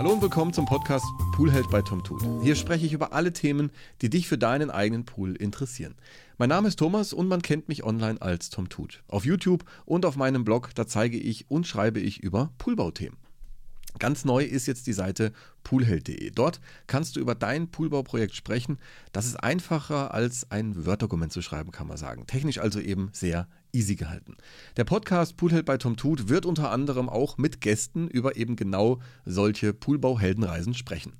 Hallo und willkommen zum Podcast Poolheld bei Tom Tut. Hier spreche ich über alle Themen, die dich für deinen eigenen Pool interessieren. Mein Name ist Thomas und man kennt mich online als Tom Tut. Auf YouTube und auf meinem Blog, da zeige ich und schreibe ich über Poolbauthemen. Ganz neu ist jetzt die Seite poolheld.de. Dort kannst du über dein Poolbauprojekt sprechen. Das ist einfacher als ein Word-Dokument zu schreiben, kann man sagen. Technisch also eben sehr easy gehalten. Der Podcast Poolheld bei Tom Tut wird unter anderem auch mit Gästen über eben genau solche Poolbau-Heldenreisen sprechen.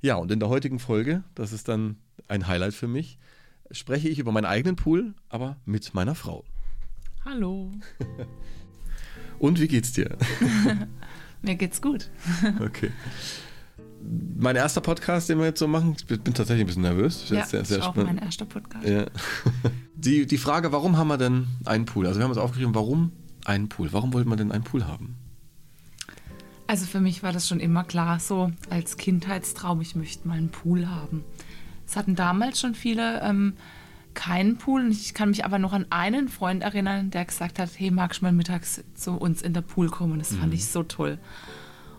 Ja, und in der heutigen Folge, das ist dann ein Highlight für mich, spreche ich über meinen eigenen Pool, aber mit meiner Frau. Hallo. und wie geht's dir? Mir geht's gut. okay. Mein erster Podcast, den wir jetzt so machen, ich bin tatsächlich ein bisschen nervös. Ja, sehr, sehr ist auch mein erster Podcast. Ja. Die, die Frage, warum haben wir denn einen Pool? Also wir haben uns aufgeschrieben, warum einen Pool? Warum wollten wir denn einen Pool haben? Also für mich war das schon immer klar, so als Kindheitstraum, ich möchte mal einen Pool haben. Es hatten damals schon viele ähm, keinen Pool. Ich kann mich aber noch an einen Freund erinnern, der gesagt hat, hey, magst du mal mittags zu uns in der Pool kommen? Das fand mhm. ich so toll.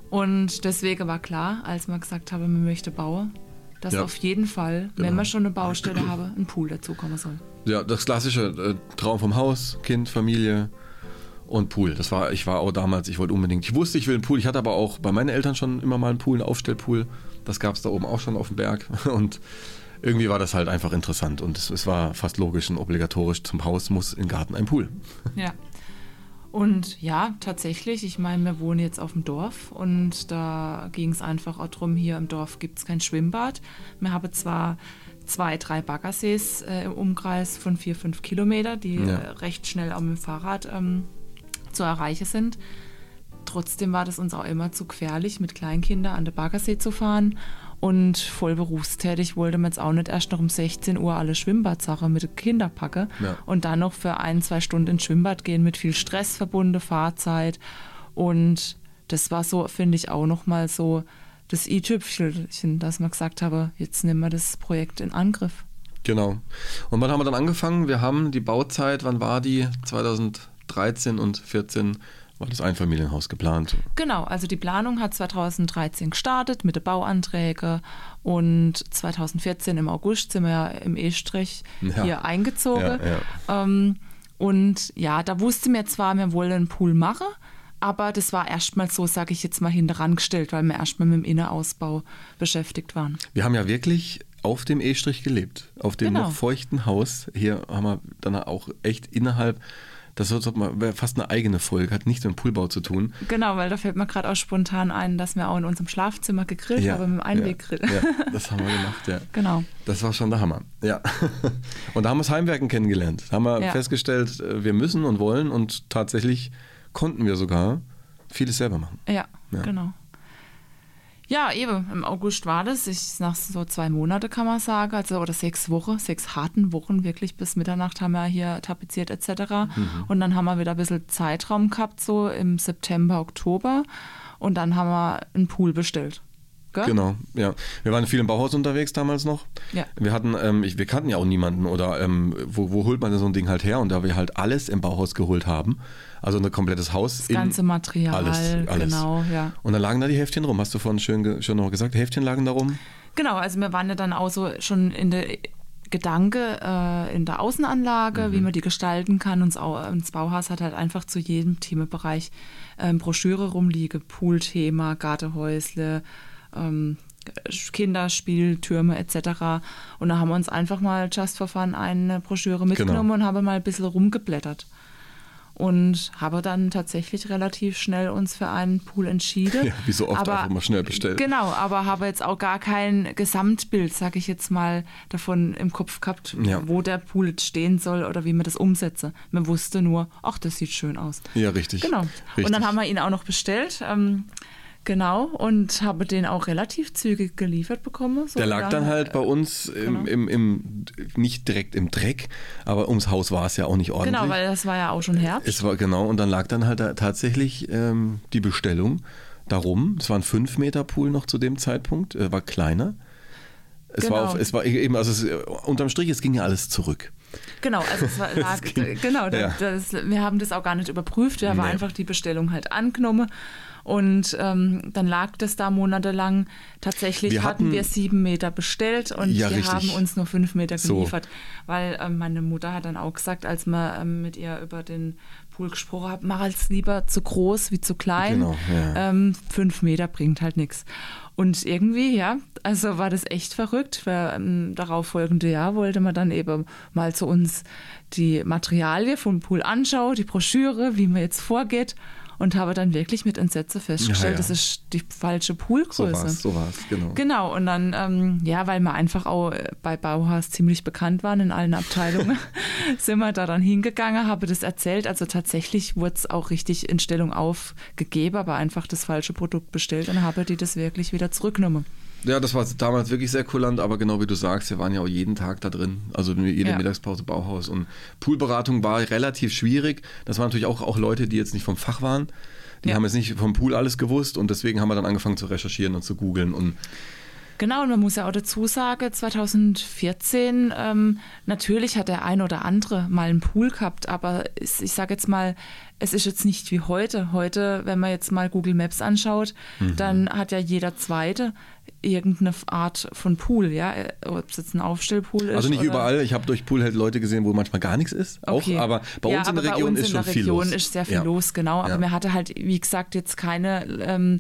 Und deswegen war klar, als man gesagt habe, man möchte bauen, dass ja. auf jeden Fall, genau. wenn man schon eine Baustelle habe, ein Pool dazukommen soll. Ja, das klassische äh, Traum vom Haus, Kind, Familie und Pool. Das war, ich war auch damals, ich wollte unbedingt, ich wusste, ich will einen Pool. Ich hatte aber auch bei meinen Eltern schon immer mal einen Pool, einen Aufstellpool. Das gab es da oben auch schon auf dem Berg. Und irgendwie war das halt einfach interessant und es, es war fast logisch und obligatorisch. Zum Haus muss im Garten ein Pool. Ja. Und ja, tatsächlich, ich meine, wir wohnen jetzt auf dem Dorf und da ging es einfach auch darum, hier im Dorf gibt es kein Schwimmbad. Wir haben zwar zwei, drei Baggersees äh, im Umkreis von vier, fünf Kilometer, die ja. äh, recht schnell auch mit dem Fahrrad ähm, zu erreichen sind. Trotzdem war das uns auch immer zu gefährlich, mit Kleinkindern an den Baggersee zu fahren. Und voll berufstätig wollte man jetzt auch nicht erst noch um 16 Uhr alle Schwimmbadsachen mit den Kindern packen ja. und dann noch für ein, zwei Stunden ins Schwimmbad gehen mit viel Stress verbunden, Fahrzeit. Und das war so, finde ich, auch nochmal so das i-Tüpfelchen, dass man gesagt habe, jetzt nehmen wir das Projekt in Angriff. Genau. Und wann haben wir dann angefangen? Wir haben die Bauzeit, wann war die? 2013 und 2014 war das Einfamilienhaus geplant? Genau, also die Planung hat 2013 gestartet mit den Bauanträgen und 2014 im August sind wir ja im E-Strich ja. hier eingezogen. Ja. Ähm, und ja, da wussten wir zwar, wir wollen einen Pool machen, aber das war erstmal so, sage ich jetzt mal, hinterangestellt, weil wir erstmal mit dem Innenausbau beschäftigt waren. Wir haben ja wirklich auf dem E-Strich gelebt, auf dem genau. noch feuchten Haus. Hier haben wir dann auch echt innerhalb das wäre fast eine eigene Folge, hat nichts mit dem Poolbau zu tun. Genau, weil da fällt mir gerade auch spontan ein, dass wir auch in unserem Schlafzimmer gegrillt ja, haben mit dem Einweggrill. Ja, ja, das haben wir gemacht, ja. Genau. Das war schon der Hammer. Ja. Und da haben wir das Heimwerken kennengelernt. Da haben wir ja. festgestellt, äh, wir müssen und wollen und tatsächlich konnten wir sogar vieles selber machen. Ja, genau. Ja, eben, im August war das. Ich, nach so zwei Monate kann man sagen, also oder sechs Wochen, sechs harten Wochen, wirklich bis Mitternacht haben wir hier tapeziert etc. Mhm. Und dann haben wir wieder ein bisschen Zeitraum gehabt, so im September, Oktober. Und dann haben wir einen Pool bestellt. Gell? Genau, ja. Wir waren viel im Bauhaus unterwegs damals noch. Ja. Wir hatten, ähm, ich, wir kannten ja auch niemanden oder ähm, wo, wo holt man denn so ein Ding halt her? Und da wir halt alles im Bauhaus geholt haben, also ein komplettes Haus. Das ganze Material, alles, alles. genau, ja. Und dann lagen da die Heftchen rum, hast du vorhin schön, schön noch gesagt, Heftchen lagen da rum? Genau, also wir waren ja dann auch so schon in der Gedanke äh, in der Außenanlage, mhm. wie man die gestalten kann. Und das Bauhaus hat halt einfach zu jedem Themenbereich ähm, Broschüre rumliegen, Poolthema, Gartenhäusle, ähm, Kinderspieltürme etc. Und da haben wir uns einfach mal just for fun eine Broschüre mitgenommen genau. und haben mal ein bisschen rumgeblättert und habe dann tatsächlich relativ schnell uns für einen Pool entschieden. Ja, wie so oft aber, einfach mal schnell bestellt. Genau, aber habe jetzt auch gar kein Gesamtbild, sage ich jetzt mal, davon im Kopf gehabt, ja. wo der Pool jetzt stehen soll oder wie man das umsetze. Man wusste nur, ach, das sieht schön aus. Ja, richtig. Genau. Richtig. Und dann haben wir ihn auch noch bestellt. Ähm, Genau, und habe den auch relativ zügig geliefert bekommen. So der lag dann halt bei uns im, genau. im, im, nicht direkt im Dreck, aber ums Haus war es ja auch nicht ordentlich. Genau, weil das war ja auch schon Herbst. Es war genau, und dann lag dann halt da tatsächlich ähm, die Bestellung darum. Es war ein 5 Meter Pool noch zu dem Zeitpunkt, äh, war kleiner. Es, genau. war auf, es war eben, also es, unterm Strich, es ging ja alles zurück. Genau, also es war, lag, genau, ja. das, wir haben das auch gar nicht überprüft, wir haben Nee. einfach die Bestellung halt angenommen und ähm, dann lag das da monatelang. Tatsächlich Wir hatten, hatten- wir sieben Meter bestellt und Ja, wir richtig. haben uns nur fünf Meter So. geliefert, weil ähm, meine Mutter hat dann auch gesagt, als wir ähm, mit ihr über den Pool gesprochen haben, mach als lieber zu groß wie zu klein. Genau, ja. ähm, fünf Meter bringt halt nichts. Und irgendwie, ja, also war das echt verrückt. Weil, ähm, darauf folgende Jahr wollte man dann eben mal zu uns die Materialie vom Pool anschauen, die Broschüre, wie man jetzt vorgeht. Und habe dann wirklich mit Entsetzen festgestellt, Ja, ja. das ist die falsche So Poolgröße. war's, so war's, genau. Genau, und dann, ähm, ja, weil wir einfach auch äh, bei Bauhaus ziemlich bekannt waren in allen Abteilungen, sind wir da dann hingegangen, habe das erzählt. Also tatsächlich wurde es auch richtig in Stellung aufgegeben, aber einfach das falsche Produkt bestellt und habe die das wirklich wieder zurückgenommen. Ja, das war damals wirklich sehr kulant, aber genau wie du sagst, wir waren ja auch jeden Tag da drin. Also jede Ja. Mittagspause Bauhaus. Und Poolberatung war relativ schwierig. Das waren natürlich auch, auch Leute, die jetzt nicht vom Fach waren. Die Ja. haben jetzt nicht vom Pool alles gewusst und deswegen haben wir dann angefangen zu recherchieren und zu googeln. Und Genau, und man muss ja auch dazu sagen, 2014, ähm, natürlich hat der ein oder andere mal einen Pool gehabt, aber es, ich sage jetzt mal, es ist jetzt nicht wie heute. Heute, wenn man jetzt mal Google Maps anschaut, Mhm. dann hat ja jeder Zweite irgendeine Art von Pool, ja, ob es jetzt ein Aufstellpool ist. also nicht oder überall. Ich habe durch Pool halt Leute gesehen, wo manchmal gar nichts ist. Okay. Auch, aber bei ja, uns in aber der Region bei uns ist in schon der viel Region los. ist sehr viel Ja. los, genau. Aber Ja. mir hatte halt, wie gesagt, jetzt keine ähm,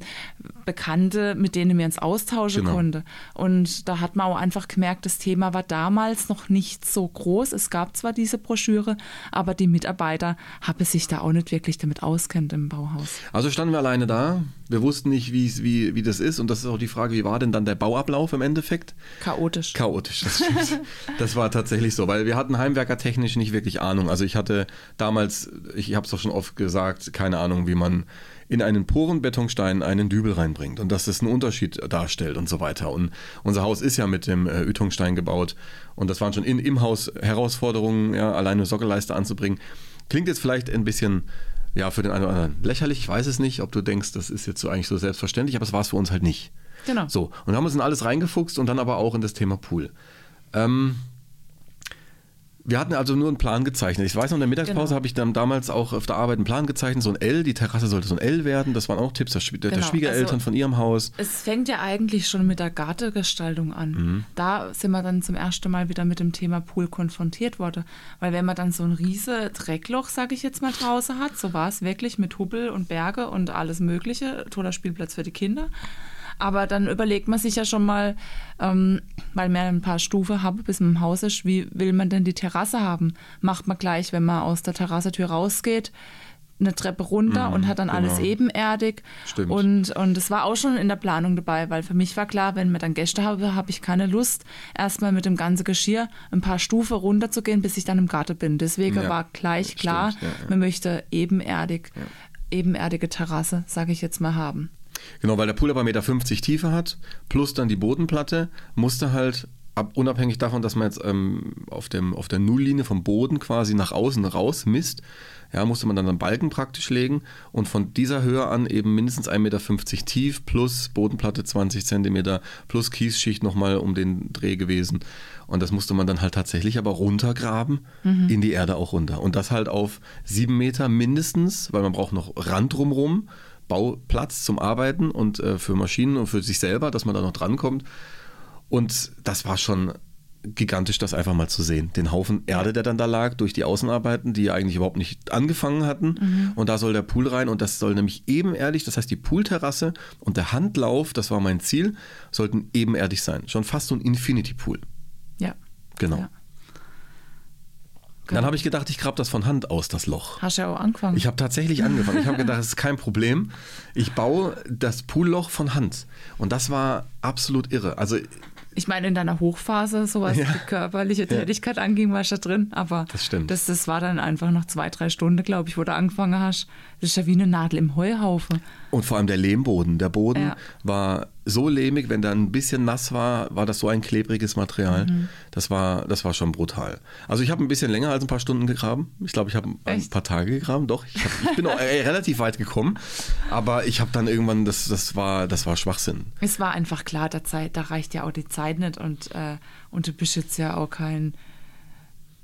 Bekannte, mit denen wir uns austauschen Genau. konnte. Und da hat man auch einfach gemerkt, das Thema war damals noch nicht so groß. Es gab zwar diese Broschüre, aber die Mitarbeiter haben sich da auch nicht wirklich damit auskennt im Bauhaus. Also standen wir alleine da. Wir wussten nicht, wie's- wie, wie das ist. Und das ist auch die Frage, wie war denn dann der Bauablauf im Endeffekt? Chaotisch. Chaotisch, das stimmt. das war tatsächlich so, weil wir hatten heimwerkertechnisch nicht wirklich Ahnung. Also ich hatte damals, ich habe es doch schon oft gesagt, keine Ahnung, wie man in einen Porenbetonstein einen Dübel reinbringt und dass das einen Unterschied darstellt und so weiter. Und unser Haus ist ja mit dem äh, Ytongstein gebaut und das waren schon in, im Haus Herausforderungen, ja, alleine Sockelleiste anzubringen. Klingt jetzt vielleicht ein bisschen ja, für den einen oder anderen lächerlich, ich weiß es nicht, ob du denkst, das ist jetzt so eigentlich so selbstverständlich, aber es war es für uns halt nicht. Genau. So, und haben uns in alles reingefuchst und dann aber auch in das Thema Pool. Ähm, wir hatten also nur einen Plan gezeichnet. Ich weiß noch, in der Mittagspause Genau. habe ich dann damals auch auf der Arbeit einen Plan gezeichnet, so ein L, die Terrasse sollte so ein L werden. Das waren auch Tipps der, Schwie- der Genau, Schwiegereltern also- von ihrem Haus. Es fängt ja eigentlich schon mit der Gartengestaltung an. Mhm. Da sind wir dann zum ersten Mal wieder mit dem Thema Pool konfrontiert worden. Weil wenn man dann so ein riese Dreckloch, sage ich jetzt mal, draußen hat, so war es wirklich mit Hubbel und Berge und alles Mögliche, toller Spielplatz für die Kinder. Aber dann überlegt man sich ja schon mal, ähm, weil wir ein paar Stufen haben bis im Haus ist, wie will man denn die Terrasse haben? Macht man gleich, wenn man aus der Terrassentür rausgeht, eine Treppe runter und hat dann alles genau. ebenerdig. Stimmt. Und, und das war auch schon in der Planung dabei, weil für mich war klar, wenn wir dann Gäste habe, habe ich keine Lust, erstmal mit dem ganzen Geschirr ein paar Stufen runterzugehen, bis ich dann im Garten bin. Deswegen Ja, war gleich stimmt, klar, ja, ja. man möchte ebenerdig, ebenerdige Terrasse, sage ich jetzt mal, haben. Genau, weil der Pool aber 1,50 Meter Tiefe hat, plus dann die Bodenplatte, musste halt, ab, unabhängig davon, dass man jetzt ähm, auf, dem, auf der Nulllinie vom Boden quasi nach außen raus misst, ja, musste man dann einen Balken praktisch legen und von dieser Höhe an eben mindestens 1,50 Meter tief plus Bodenplatte 20 Zentimeter plus Kiesschicht nochmal um den Dreh gewesen. Und das musste man dann halt tatsächlich aber runtergraben, in die Erde auch runter. Und das halt auf sieben Meter mindestens, weil man braucht noch Rand drumrum. Bauplatz zum Arbeiten und äh, für Maschinen und für sich selber, dass man da noch drankommt. Und das war schon gigantisch, das einfach mal zu sehen. Den Haufen Erde, der dann da lag, durch die Außenarbeiten, die ja eigentlich überhaupt nicht angefangen hatten. Und da soll der Pool rein und das soll nämlich ebenerdig, das heißt die Poolterrasse und der Handlauf, das war mein Ziel, sollten ebenerdig sein. Schon fast so ein Infinity Pool. Ja. Genau. Ja. Dann habe ich gedacht, ich grab das von Hand aus, das Loch. Hast ja auch angefangen. Ich habe tatsächlich angefangen. Ich habe gedacht, das ist kein Problem. Ich baue das Poolloch von Hand. Und das war absolut irre. Also Ich meine, in deiner Hochphase, so was Ja. die körperliche Tätigkeit anging, war ich da drin. Aber Das stimmt. Das, das war dann einfach noch zwei, drei Stunden, glaube ich, wo du angefangen hast. Das ist ja wie eine Nadel im Heuhaufen. Und vor allem der Lehmboden. Der Boden Ja. war so lehmig, wenn da ein bisschen nass war, war das so ein klebriges Material. Mhm. Das, war, das war schon brutal. Also ich habe ein bisschen länger als ein paar Stunden gegraben. Ich glaube, ich habe ein paar Tage gegraben. Doch, ich, hab, ich bin auch äh, relativ weit gekommen. Aber ich habe dann irgendwann, das, das, war, das war Schwachsinn. Es war einfach klar, der Zeit, da reicht ja auch die Zeit nicht und, äh, und du bist jetzt ja auch kein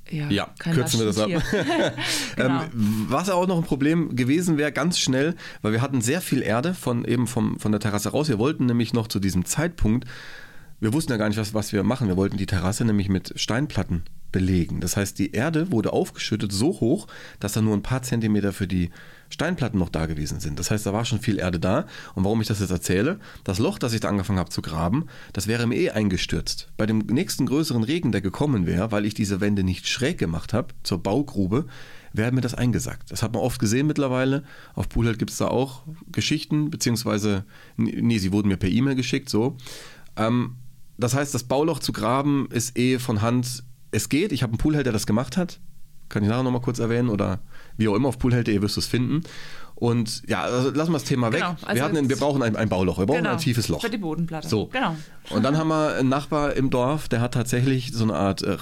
ja, Ja, kürzen wir das ab. Lastentier. genau. Ähm, was auch noch ein Problem gewesen wäre, ganz schnell, weil wir hatten sehr viel Erde von eben vom, von der Terrasse raus. Wir wollten nämlich noch zu diesem Zeitpunkt, wir wussten ja gar nicht, was, was wir machen. Wir wollten die Terrasse nämlich mit Steinplatten belegen. Das heißt, die Erde wurde aufgeschüttet so hoch, dass da nur ein paar Zentimeter für die Steinplatten noch da gewesen sind. Das heißt, da war schon viel Erde da. Und warum ich das jetzt erzähle, das Loch, das ich da angefangen habe zu graben, das wäre mir eh eingestürzt. Bei dem nächsten größeren Regen, der gekommen wäre, weil ich diese Wände nicht schräg gemacht habe zur Baugrube, wäre mir das eingesackt. Das hat man oft gesehen mittlerweile. Auf Poolhead gibt es da auch Geschichten, beziehungsweise, nee, sie wurden mir per E-Mail geschickt, so. Ähm, das heißt, das Bauloch zu graben ist eh von Hand. Es geht. Ich habe einen Poolheld, der das gemacht hat. Kann ich nachher nochmal kurz erwähnen oder wie auch immer auf poolheld.de wirst du es finden. Und ja, also lassen wir das Thema weg. Genau, also wir, hatten, wir brauchen ein, ein Bauloch, wir brauchen genau. ein tiefes Loch. Für die Bodenplatte. So. Genau. Und dann haben wir einen Nachbar im Dorf, der hat tatsächlich so eine Art äh,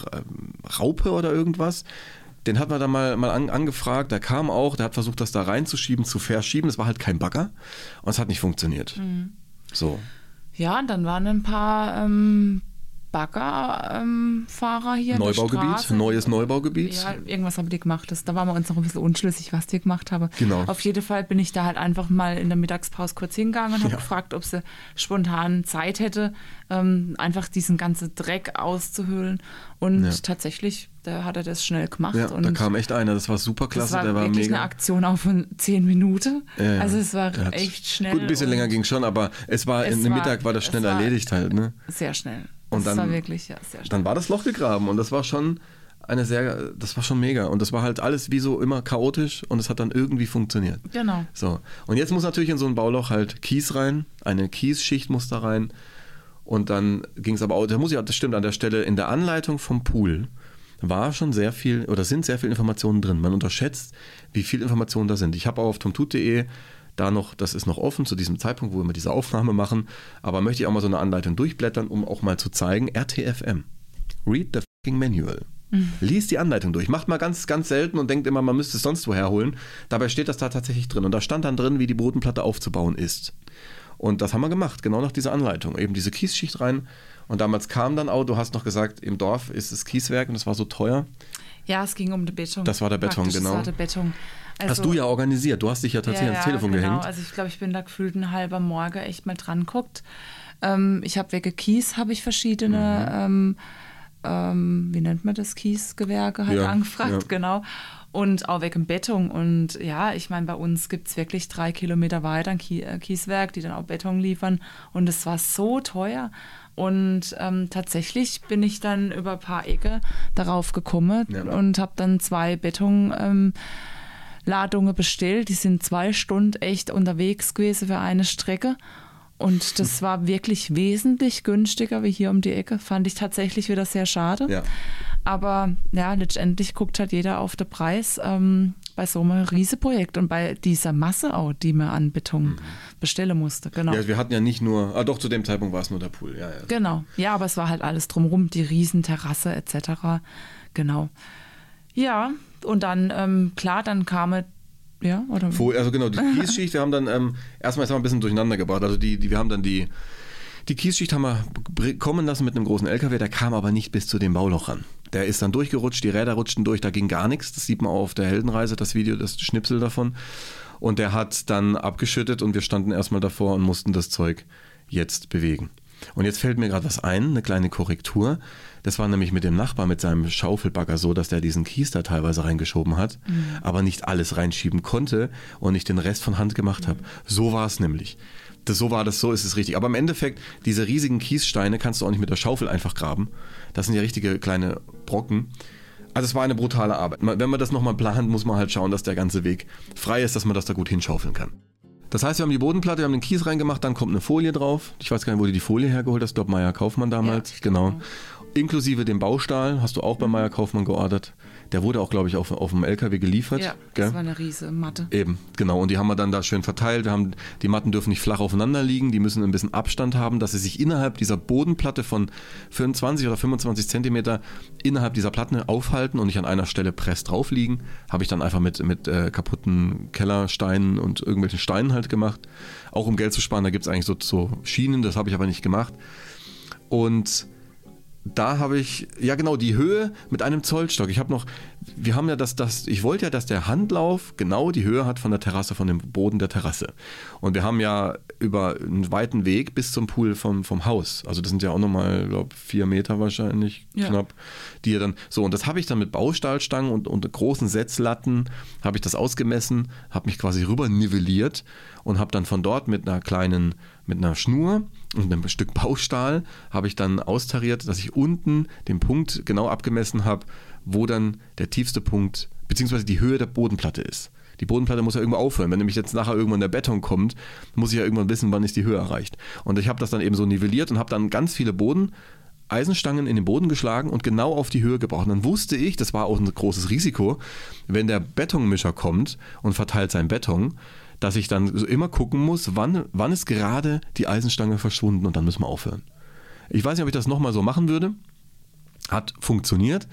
Raupe oder irgendwas. Den hat man dann mal, mal an, angefragt, der kam auch, der hat versucht, das da reinzuschieben, zu verschieben. Es war halt kein Bagger und es hat nicht funktioniert. Mhm. So. Ja, und dann waren ein paar ähm, Baggerfahrer hier. in der Neubaugebiet, neues Neubaugebiet. Ja, irgendwas haben die gemacht. Das, da waren wir uns noch ein bisschen unschlüssig, was die gemacht haben. Genau. Auf jeden Fall bin ich da halt einfach mal in der Mittagspause kurz hingegangen und habe Ja. gefragt, ob sie spontan Zeit hätte, ähm, einfach diesen ganzen Dreck auszuhöhlen. Und Ja. tatsächlich, da hat er das schnell gemacht. Ja, und da kam echt einer, das war super das klasse, war der war wirklich mega. eine Aktion auch von zehn Minuten. Ja, ja. Also es war hat- echt schnell. Gut, ein bisschen länger ging schon, aber es war, Es in war- Mittag war das schnell erledigt halt, ne? Sehr schnell. Und das dann- war wirklich ja, sehr schnell. Dann war das Loch gegraben und das war schon eine sehr, das war schon mega. Und das war halt alles wie so immer chaotisch und es hat dann irgendwie funktioniert. Genau. So. Und jetzt muss natürlich in so ein Bauloch halt Kies rein, eine Kiesschicht muss da rein. Und dann ging es aber auch, da muss ich, das stimmt, an der Stelle in der Anleitung vom Pool war schon sehr viel oder sind sehr viele Informationen drin. Man unterschätzt, wie viel Informationen da sind. Ich habe auch auf tomtut.de da noch, das ist noch offen zu diesem Zeitpunkt, wo wir diese Aufnahme machen, aber möchte ich auch mal so eine Anleitung durchblättern, um auch mal zu zeigen, RTFM. Read the fucking manual. Lies die Anleitung durch. Macht mal ganz, ganz selten und denkt immer, man müsste es sonst woher holen. Dabei steht das da tatsächlich drin. Und da stand dann drin, wie die Bodenplatte aufzubauen ist. Und das haben wir gemacht, genau nach dieser Anleitung. Eben diese Kiesschicht rein. Und damals kam dann auch, du hast noch gesagt, im Dorf ist das Kieswerk und das war so teuer. Ja, es ging um den Beton. Das war der Beton, Praktisch, genau. Das war der Beton. Also, hast du ja organisiert. Du hast dich ja tatsächlich ans Telefon genau. gehängt. Also ich glaube, ich bin da gefühlt ein halber Morgen echt mal dran guckt. Ähm, ich habe wegen Kies habe ich verschiedene, ähm, ähm, wie nennt man das, Kiesgewerke halt Ja, angefragt, ja. genau. Und auch wegen Beton. Und ja, ich meine, bei uns gibt es wirklich drei Kilometer weiter ein äh, Kieswerk, die dann auch Beton liefern. Und es war so teuer. Und ähm, tatsächlich bin ich dann über ein paar Ecke darauf gekommen Ja. und habe dann zwei Beton. Ähm, Ladungen bestellt. Die sind zwei Stunden echt unterwegs gewesen für eine Strecke. Und das war wirklich wesentlich günstiger wie hier um die Ecke. Fand ich tatsächlich wieder sehr schade. Ja. Aber ja, letztendlich guckt halt jeder auf den Preis ähm, bei so einem Riesenprojekt und bei dieser Masse auch, die man an Beton bestellen musste. Genau. Ja, wir hatten ja nicht nur, ah doch, zu dem Zeitpunkt war es nur der Pool. Ja, ja. Genau. Ja, aber es war halt alles drumherum, die Riesenterrasse etc. Genau. Ja, und dann, ähm, klar, dann kam es, ja, oder? Also genau, die Kiesschicht, wir haben dann ähm, erstmal jetzt haben wir ein bisschen durcheinander gebracht. Also die, die, wir haben dann die, die Kiesschicht haben wir kommen lassen mit einem großen LKW, der kam aber nicht bis zu dem Bauloch ran. Der ist dann durchgerutscht, die Räder rutschten durch, da ging gar nichts. Das sieht man auch auf der Heldenreise, das Video, das Schnipsel davon. Und der hat dann abgeschüttet und wir standen erstmal davor und mussten das Zeug jetzt bewegen. Und jetzt fällt mir gerade was ein, eine kleine Korrektur. Das war nämlich mit dem Nachbar mit seinem Schaufelbagger so, dass der diesen Kies da teilweise reingeschoben hat, aber nicht alles reinschieben konnte und ich den Rest von Hand gemacht habe. So war es nämlich. Das, so war das, so ist es richtig. Aber im Endeffekt, diese riesigen Kiessteine kannst du auch nicht mit der Schaufel einfach graben. Das sind ja richtige kleine Brocken. Also es war eine brutale Arbeit. Wenn man das nochmal plant, muss man halt schauen, dass der ganze Weg frei ist, dass man das da gut hinschaufeln kann. Das heißt, wir haben die Bodenplatte, wir haben den Kies reingemacht, dann kommt eine Folie drauf. Ich weiß gar nicht, wo du die Folie hergeholt hast. Ich glaube, Meier Kaufmann damals. Ja, genau. Inklusive dem Baustahl hast du auch bei Meier Kaufmann geordert. Der wurde auch, glaube ich, auf, auf dem LKW geliefert. Ja, gell? das war eine riese Matte. Eben, genau. Und die haben wir dann da schön verteilt. Wir haben, die Matten dürfen nicht flach aufeinander liegen, die müssen ein bisschen Abstand haben, dass sie sich innerhalb dieser Bodenplatte von 25 oder 25 Zentimeter innerhalb dieser Platten aufhalten und nicht an einer Stelle press drauf liegen. Habe ich dann einfach mit, mit äh, kaputten Kellersteinen und irgendwelchen Steinen halt gemacht. Auch um Geld zu sparen, da gibt es eigentlich so, so Schienen, das habe ich aber nicht gemacht. Und da habe ich, ja genau, die Höhe mit einem Zollstock. Ich habe noch, wir haben ja das, das, ich wollte ja, dass der Handlauf genau die Höhe hat von der Terrasse, von dem Boden der Terrasse. Und wir haben ja über einen weiten Weg bis zum Pool vom, vom Haus, also das sind ja auch nochmal, glaube vier Meter wahrscheinlich, ja. knapp, die ja dann, so, und das habe ich dann mit Baustahlstangen und, und großen Setzlatten, habe ich das ausgemessen, habe mich quasi rüber nivelliert und habe dann von dort mit einer kleinen, mit einer Schnur und einem Stück Baustahl habe ich dann austariert, dass ich unten den Punkt genau abgemessen habe, wo dann der tiefste Punkt beziehungsweise die Höhe der Bodenplatte ist. Die Bodenplatte muss ja irgendwo aufhören. Wenn nämlich jetzt nachher irgendwann der Beton kommt, muss ich ja irgendwann wissen, wann ist die Höhe erreicht. Und ich habe das dann eben so nivelliert und habe dann ganz viele Boden Eisenstangen in den Boden geschlagen und genau auf die Höhe gebraucht. Und dann wusste ich, das war auch ein großes Risiko, wenn der Betonmischer kommt und verteilt sein Beton, dass ich dann immer gucken muss, wann, wann ist gerade die Eisenstange verschwunden und dann müssen wir aufhören. Ich weiß nicht, ob ich das nochmal so machen würde. Hat funktioniert,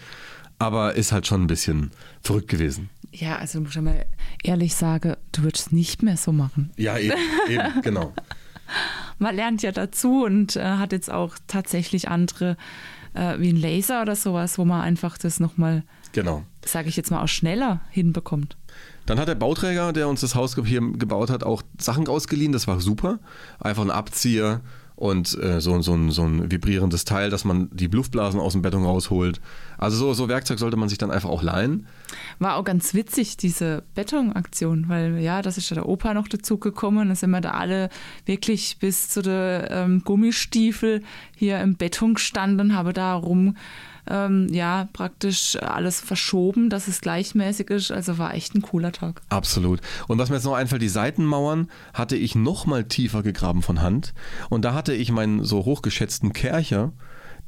aber ist halt schon ein bisschen verrückt gewesen. Ja, also muss ich mal ehrlich sagen, du würdest es nicht mehr so machen. Ja, eben, eben genau. Man lernt ja dazu und äh, hat jetzt auch tatsächlich andere, äh, wie ein Laser oder sowas, wo man einfach das nochmal, genau. sage ich jetzt mal, auch schneller hinbekommt. Dann hat der Bauträger, der uns das Haus hier gebaut hat, auch Sachen ausgeliehen. Das war super. Einfach ein Abzieher und äh, so, so, ein, so ein vibrierendes Teil, dass man die Luftblasen aus dem Beton rausholt. Also so, so Werkzeug sollte man sich dann einfach auch leihen. War auch ganz witzig, diese Betonaktion, weil ja, das ist ja der Opa noch dazu gekommen. Da sind wir da alle wirklich bis zu den ähm, Gummistiefel hier im Beton gestanden, habe da rum ähm, ja praktisch alles verschoben, dass es gleichmäßig ist. Also war echt ein cooler Tag. Absolut. Und was mir jetzt noch einfällt, die Seitenmauern hatte ich noch mal tiefer gegraben von Hand. Und da hatte ich meinen so hochgeschätzten Kercher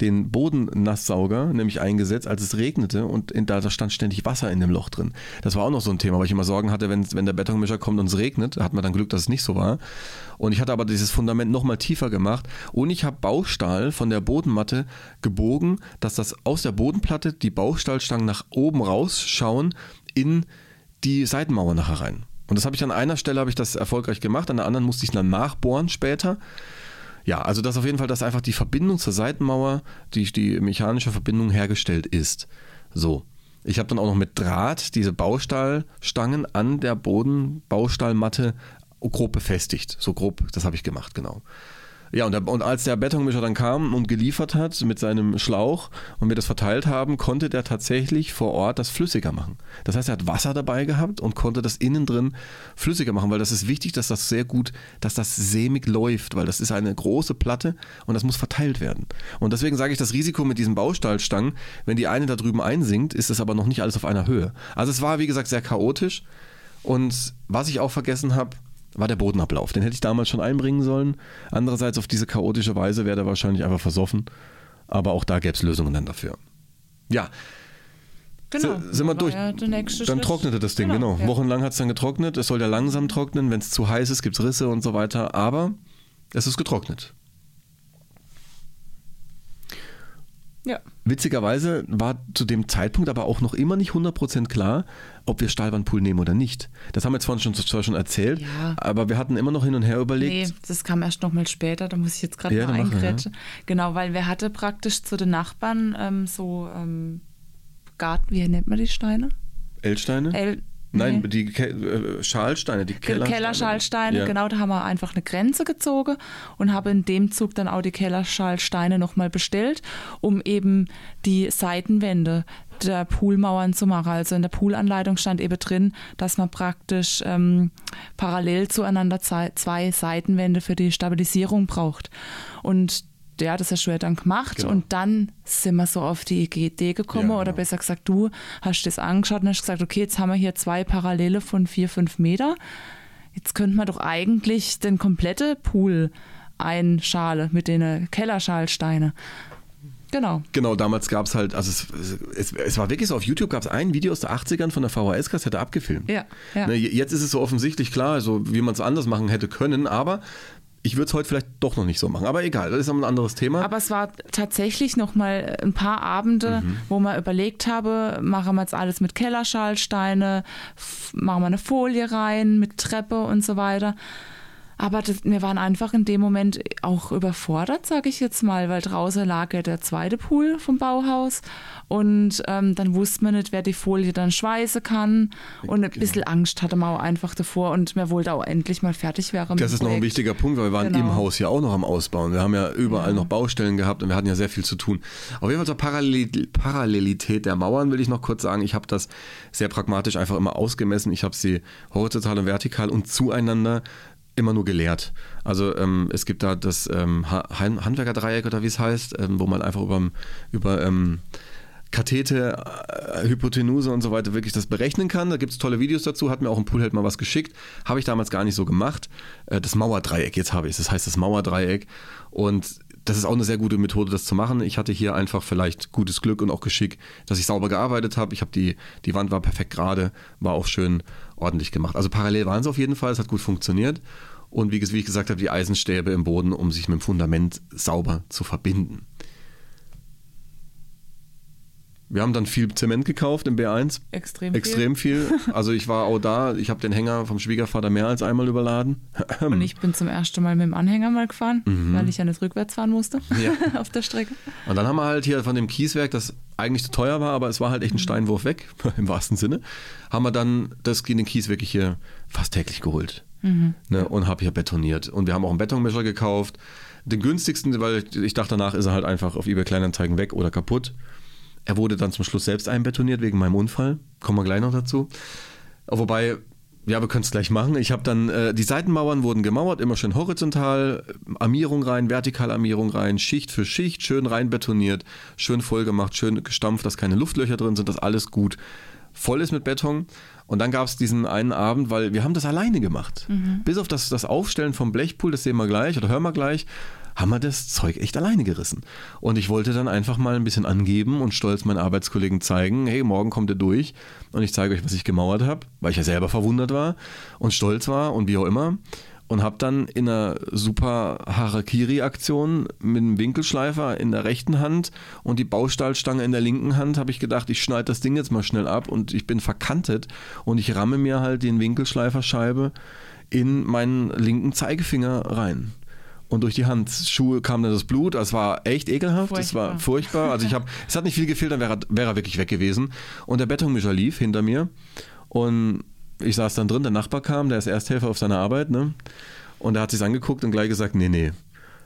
den Bodennasssauger nämlich eingesetzt, als es regnete und in, da, stand ständig Wasser in dem Loch drin. Das war auch noch so ein Thema, weil ich immer Sorgen hatte, wenn, wenn der Betonmischer kommt und es regnet, hat man dann Glück, dass es nicht so war. Und ich hatte aber dieses Fundament nochmal tiefer gemacht und ich habe Baustahl von der Bodenmatte gebogen, dass das aus der Bodenplatte die Baustahlstangen nach oben rausschauen in die Seitenmauer nachher rein. Und das habe ich an einer Stelle habe ich das erfolgreich gemacht, an der anderen musste ich dann nachbohren später. Ja, also dass auf jeden Fall, dass einfach die Verbindung zur Seitenmauer, die, die mechanische Verbindung hergestellt ist. So. Ich habe dann auch noch mit Draht diese Baustahlstangen an der Bodenbaustahlmatte grob befestigt. So grob, das habe ich gemacht, genau. Ja, und, der, und, als der Betonmischer dann kam und geliefert hat mit seinem Schlauch und wir das verteilt haben, konnte der tatsächlich vor Ort das flüssiger machen. Das heißt, er hat Wasser dabei gehabt und konnte das innen drin flüssiger machen, weil das ist wichtig, dass das sehr gut, dass das sämig läuft, weil das ist eine große Platte und das muss verteilt werden. Und deswegen sage ich, das Risiko mit diesen Baustahlstangen, wenn die eine da drüben einsinkt, ist es aber noch nicht alles auf einer Höhe. Also es war, wie gesagt, sehr chaotisch. Und was ich auch vergessen habe, war der Bodenablauf. Den hätte ich damals schon einbringen sollen. Andererseits auf diese chaotische Weise wäre er wahrscheinlich einfach versoffen. Aber auch da gäbe es Lösungen dann dafür. Ja. Genau. sind wir durch. Ja dann Schritt. trocknete das Ding, genau. genau. Ja. Wochenlang hat es dann getrocknet. Es soll ja langsam trocknen. Wenn es zu heiß ist, gibt es Risse und so weiter. Aber es ist getrocknet. Ja. Witzigerweise war zu dem Zeitpunkt aber auch noch immer nicht 100% klar, ob wir Stahlwandpool nehmen oder nicht. Das haben wir vorhin schon, zwar schon erzählt, ja. aber wir hatten immer noch hin und her überlegt. Nee, das kam erst noch mal später, da muss ich jetzt gerade ja, mal eingrätschen. Ja. Genau, weil wir hatten praktisch zu den Nachbarn ähm, so ähm, Garten, wie nennt man die Steine? L-Steine? L Nein, nee. die Ke äh, Schalsteine, die Kellerschalsteine. Kellerschalsteine, ja. genau, da haben wir einfach eine Grenze gezogen und habe in dem Zug dann auch die Kellerschalsteine nochmal bestellt, um eben die Seitenwände der Poolmauern zu machen. Also in der Poolanleitung stand eben drin, dass man praktisch ähm, parallel zueinander zwei Seitenwände für die Stabilisierung braucht. Und ja, das hast du ja dann gemacht genau. und dann sind wir so auf die Idee gekommen ja, genau. oder besser gesagt, du hast das angeschaut und hast gesagt, okay, jetzt haben wir hier zwei Parallele von vier, fünf Meter. Jetzt könnte man doch eigentlich den komplette Pool einschale mit den Kellerschalsteine. Genau. Genau, damals gab es halt, also es, es, es, war wirklich so, auf YouTube gab es ein Video aus den 80ern von der VHS-Kassette abgefilmt. Ja, ja. Ne, jetzt ist es so offensichtlich klar, also wie man es anders machen hätte können, aber ich würde es heute vielleicht doch noch nicht so machen, aber egal, das ist ein anderes Thema. Aber es war tatsächlich noch mal ein paar Abende, mhm. wo man überlegt habe, machen wir jetzt alles mit Kellerschalsteine, machen wir eine Folie rein, mit Treppe und so weiter. Aber das, wir waren einfach in dem Moment auch überfordert, sage ich jetzt mal, weil draußen lag ja der zweite Pool vom Bauhaus und ähm, dann wusste man nicht, wer die Folie dann schweißen kann und ein bisschen Angst hatte man auch einfach davor und wir wollten auch endlich mal fertig werden. Das ist noch ein wichtiger Punkt, weil wir waren Genau. im Haus ja auch noch am Ausbauen. Wir haben ja überall Ja. noch Baustellen gehabt und wir hatten ja sehr viel zu tun. Auf jeden Fall zur Parallel Parallelität der Mauern will ich noch kurz sagen, ich habe das sehr pragmatisch einfach immer ausgemessen. Ich habe sie horizontal und vertikal und zueinander immer nur geleert. Also ähm, es gibt da das ähm, Ha- Han- Handwerkerdreieck oder wie es heißt, ähm, wo man einfach über, über ähm, Kathete, äh, Hypotenuse und so weiter wirklich das berechnen kann. Da gibt es tolle Videos dazu, hat mir auch ein Poolheld mal was geschickt. Habe ich damals gar nicht so gemacht. Äh, das Mauerdreieck, jetzt habe ich es. Das heißt das Mauerdreieck. Und das ist auch eine sehr gute Methode, das zu machen. Ich hatte hier einfach vielleicht gutes Glück und auch Geschick, dass ich sauber gearbeitet habe. Ich habe die, die Wand war perfekt gerade, war auch schön ordentlich gemacht. Also parallel waren es auf jeden Fall, es hat gut funktioniert. Und wie, wie ich gesagt habe, die Eisenstäbe im Boden, um sich mit dem Fundament sauber zu verbinden. Wir haben dann viel Zement gekauft im B1. Extrem, viel. Extrem viel. Also ich war auch da, ich habe den Hänger vom Schwiegervater mehr als einmal überladen. Und ich bin zum ersten Mal mit dem Anhänger mal gefahren, weil ich ja nicht rückwärts fahren musste Mhm. Ja. auf der Strecke. Und dann haben wir halt hier von dem Kieswerk, das eigentlich zu teuer war, aber es war halt echt ein Steinwurf weg, im wahrsten Sinne, haben wir dann das, den Kies wirklich hier fast täglich geholt. Ne, und habe hier betoniert. Und wir haben auch einen Betonmischer gekauft. Den günstigsten, weil ich dachte, danach ist er halt einfach auf eBay Kleinanzeigen weg oder kaputt. Er wurde dann zum Schluss selbst einbetoniert wegen meinem Unfall. Kommen wir gleich noch dazu. Wobei, ja, wir können es gleich machen. Ich habe dann, äh, die Seitenmauern wurden gemauert, immer schön horizontal, Armierung rein, Vertikalarmierung rein, Schicht für Schicht, schön rein betoniert, schön voll gemacht, schön gestampft, dass keine Luftlöcher drin sind, dass alles gut voll ist mit Beton. Und dann gab es diesen einen Abend, weil wir haben das alleine gemacht. Bis auf das, das Aufstellen vom Blechpool, das sehen wir gleich oder hören wir gleich, haben wir das Zeug echt alleine gerissen. Und ich wollte dann einfach mal ein bisschen angeben und stolz meinen Arbeitskollegen zeigen, hey, morgen kommt ihr durch und ich zeige euch, was ich gemauert habe, weil ich ja selber verwundert war und stolz war und wie auch immer. Und habe dann in einer super Harakiri-Aktion mit einem Winkelschleifer in der rechten Hand und die Baustahlstange in der linken Hand, habe ich gedacht, ich schneide das Ding jetzt mal schnell ab und ich bin verkantet und ich ramme mir halt den Winkelschleiferscheibe in meinen linken Zeigefinger rein. Und durch die Handschuhe kam dann das Blut. Das war echt ekelhaft. Das war furchtbar. Also ich habe, es hat nicht viel gefehlt, dann wäre er- wäre er wirklich weg gewesen. Und der Betonmischer lief hinter mir. Und ich saß dann drin, der Nachbar kam, der ist Ersthelfer auf seiner Arbeit, ne? Und er hat sich angeguckt und gleich gesagt, nee, nee.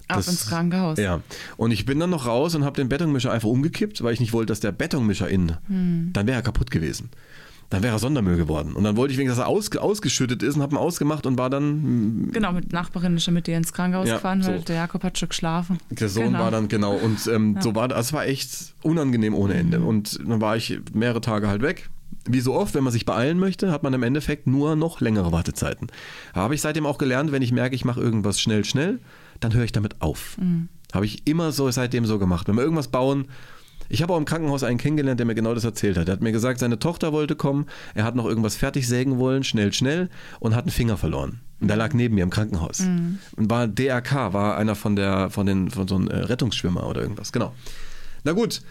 Ab ins Krankenhaus. Ja. Und ich bin dann noch raus und habe den Betonmischer einfach umgekippt, weil ich nicht wollte, dass der Betonmischer innen, Hm. dann wäre er kaputt gewesen. Dann wäre er Sondermüll geworden. Und dann wollte ich wenigstens, dass er aus, ausgeschüttet ist und habe ihn ausgemacht und war dann Genau, mit Nachbarin ist schon mit dir ins Krankenhaus Ja, gefahren, weil so. der Jakob hat schon geschlafen. Der Sohn Genau. war dann, genau, und ähm, so war das, war echt unangenehm ohne Ende. Mhm. Und dann war ich mehrere Tage halt weg. Wie so oft, wenn man sich beeilen möchte, hat man im Endeffekt nur noch längere Wartezeiten. Habe ich seitdem auch gelernt, wenn ich merke, ich mache irgendwas schnell, schnell, dann höre ich damit auf. Mhm. Habe ich immer so seitdem so gemacht. Wenn wir irgendwas bauen, ich habe auch im Krankenhaus einen kennengelernt, der mir genau das erzählt hat. Er hat mir gesagt, seine Tochter wollte kommen, er hat noch irgendwas fertig sägen wollen, schnell, schnell, und hat einen Finger verloren. Und der lag neben mir im Krankenhaus. Und war DRK, war einer von der, von den, von so einem äh, Rettungsschwimmer oder irgendwas. Genau. Na gut.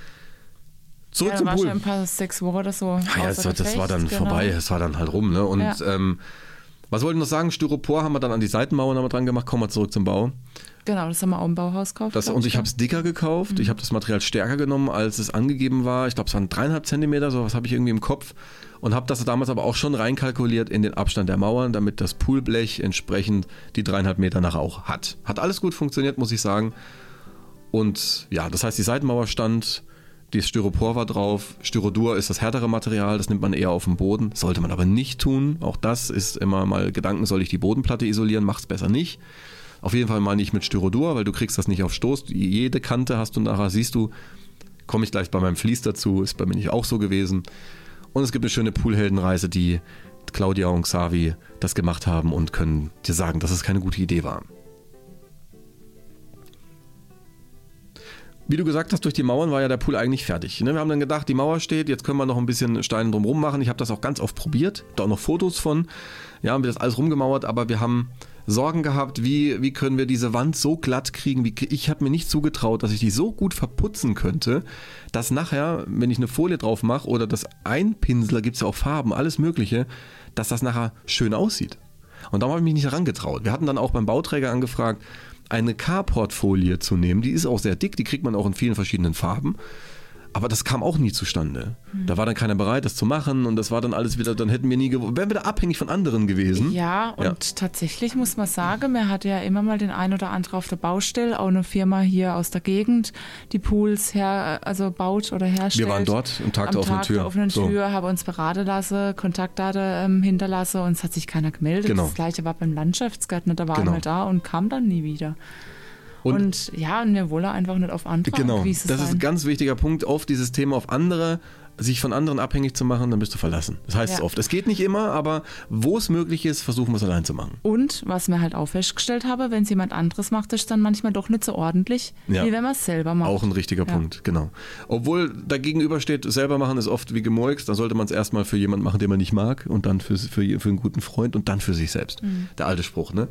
Zurück Ja, zum war Pool. schon ein paar sechs Wochen oder so. Ah ja, das, das war dann genau. vorbei, es war dann halt rum. Ne? Und Ja. ähm, was wollte ich noch sagen? Styropor haben wir dann an die Seitenmauern haben wir dran gemacht. Kommen wir zurück zum Bau. Genau, das haben wir auch im Bauhaus gekauft. Das, und ich habe es dicker Mhm. gekauft. Ich habe das Material stärker genommen, als es angegeben war. Ich glaube, es waren dreieinhalb Zentimeter, sowas habe ich irgendwie im Kopf. Und habe das damals aber auch schon reinkalkuliert in den Abstand der Mauern, damit das Poolblech entsprechend die dreieinhalb Meter nachher auch hat. Hat alles gut funktioniert, muss ich sagen. Und ja, das heißt, die Seitenmauer stand, das Styropor war drauf. Styrodur ist das härtere Material, das nimmt man eher auf dem Boden. Sollte man aber nicht tun. Auch das ist immer mal Gedanken, soll ich die Bodenplatte isolieren, macht's besser nicht. Auf jeden Fall mal nicht mit Styrodur, weil du kriegst das nicht auf Stoß. Jede Kante hast du nachher, siehst du, komme ich gleich bei meinem Fließ dazu, ist bei mir nicht auch so gewesen. Und es gibt eine schöne Poolheldenreise, die Claudia und Xavi das gemacht haben und können dir sagen, dass es keine gute Idee war. Wie du gesagt hast, durch die Mauern war ja der Pool eigentlich fertig. ne? Wir haben dann gedacht, die Mauer steht, jetzt können wir noch ein bisschen Steine drumherum machen. Ich habe das auch ganz oft probiert, da auch noch Fotos von. Ja, haben wir das alles rumgemauert, aber wir haben Sorgen gehabt, wie, wie können wir diese Wand so glatt kriegen. Wie, ich habe mir nicht zugetraut, dass ich die so gut verputzen könnte, dass nachher, wenn ich eine Folie drauf mache oder das Einpinsler, gibt es ja auch Farben, alles Mögliche, dass das nachher schön aussieht. Und darum habe ich mich nicht herangetraut. Wir hatten dann auch beim Bauträger angefragt, eine Carportfolie zu nehmen. Die ist auch sehr dick, die kriegt man auch in vielen verschiedenen Farben. Aber das kam auch nie zustande. Mhm. Da war dann keiner bereit, das zu machen und das war dann alles wieder, dann hätten wir nie, wären wir da abhängig von anderen gewesen. Ja, und ja. tatsächlich muss man sagen, man hat ja immer mal den ein oder anderen auf der Baustelle, auch eine Firma hier aus der Gegend, die Pools her, also baut oder herstellt. Wir waren dort am Tag der offenen Tag Tür. Der offenen so. Tür, haben uns beraten lassen, Kontaktdaten ähm, hinterlassen und es hat sich keiner gemeldet. Genau. Das gleiche war beim Landschaftsgärtner, da war genau. einmal da und kam dann nie wieder. Und, und, ja, und wir wollen einfach nicht auf andere Genau, das sein. ist ein ganz wichtiger Punkt, auf dieses Thema auf andere sich von anderen abhängig zu machen, dann bist du verlassen. Das heißt ja. oft. Es geht nicht immer, aber wo es möglich ist, versuchen wir es allein zu machen. Und was mir halt auch festgestellt habe, wenn es jemand anderes macht, ist es dann manchmal doch nicht so ordentlich, ja. wie wenn man es selber macht. Auch ein richtiger ja. Punkt, genau. Obwohl dagegenüber steht, selber machen ist oft wie gemolkt, dann sollte man es erstmal für jemanden machen, den man nicht mag und dann für, für, für einen guten Freund und dann für sich selbst. Mhm. Der alte Spruch, ne?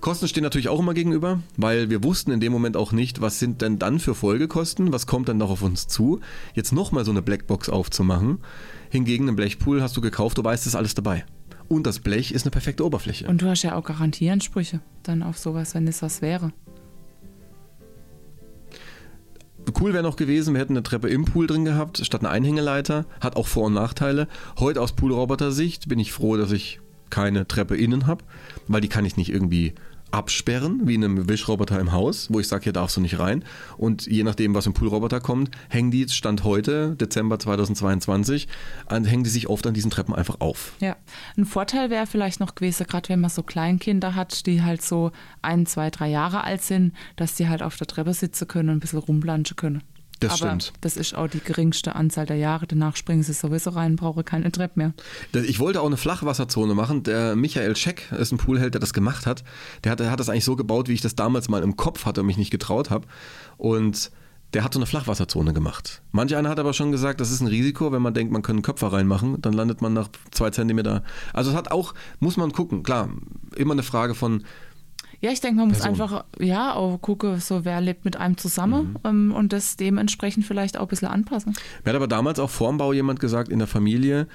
Kosten stehen natürlich auch immer gegenüber, weil wir wussten in dem Moment auch nicht, was sind denn dann für Folgekosten, was kommt dann noch auf uns zu. Jetzt nochmal so eine Blackbox aufzumachen. Hingegen ein Blechpool hast du gekauft, du weißt, es ist alles dabei. Und das Blech ist eine perfekte Oberfläche. Und du hast ja auch Garantieansprüche dann auf sowas, wenn es was wäre. Cool wäre noch gewesen, wir hätten eine Treppe im Pool drin gehabt, statt eine Einhängeleiter. Hat auch Vor- und Nachteile. Heute aus Poolroboter-Sicht bin ich froh, dass ich keine Treppe innen habe, weil die kann ich nicht irgendwie absperren, wie in einem Wischroboter im Haus, wo ich sage, hier darfst du nicht rein. Und je nachdem, was im Poolroboter kommt, hängen die, Stand heute, Dezember 2022, hängen die sich oft an diesen Treppen einfach auf. Ja, ein Vorteil wäre vielleicht noch gewesen, gerade wenn man so Kleinkinder hat, die halt so ein, zwei, drei Jahre alt sind, dass die halt auf der Treppe sitzen können und ein bisschen rumplanschen können. Das Aber stimmt. Das ist auch die geringste Anzahl der Jahre. Danach springen sie sowieso rein, brauche keine Treppe mehr. Ich wollte auch eine Flachwasserzone machen. Der Michael Scheck ist ein Poolheld, der das gemacht hat. Der hat, der hat das eigentlich so gebaut, wie ich das damals mal im Kopf hatte und mich nicht getraut habe. Und der hat so eine Flachwasserzone gemacht. Manch einer hat aber schon gesagt, das ist ein Risiko, wenn man denkt, man könnte einen Köpfer reinmachen, dann landet man nach zwei Zentimeter. Also es hat auch, muss man gucken, klar, immer eine Frage von, ja, ich denke, man muss Person. einfach, ja, auch gucken, so wer lebt mit einem zusammen mhm. ähm, und das dementsprechend vielleicht auch ein bisschen anpassen. Mir hat aber damals auch vorm Bau jemand gesagt, in der Familie,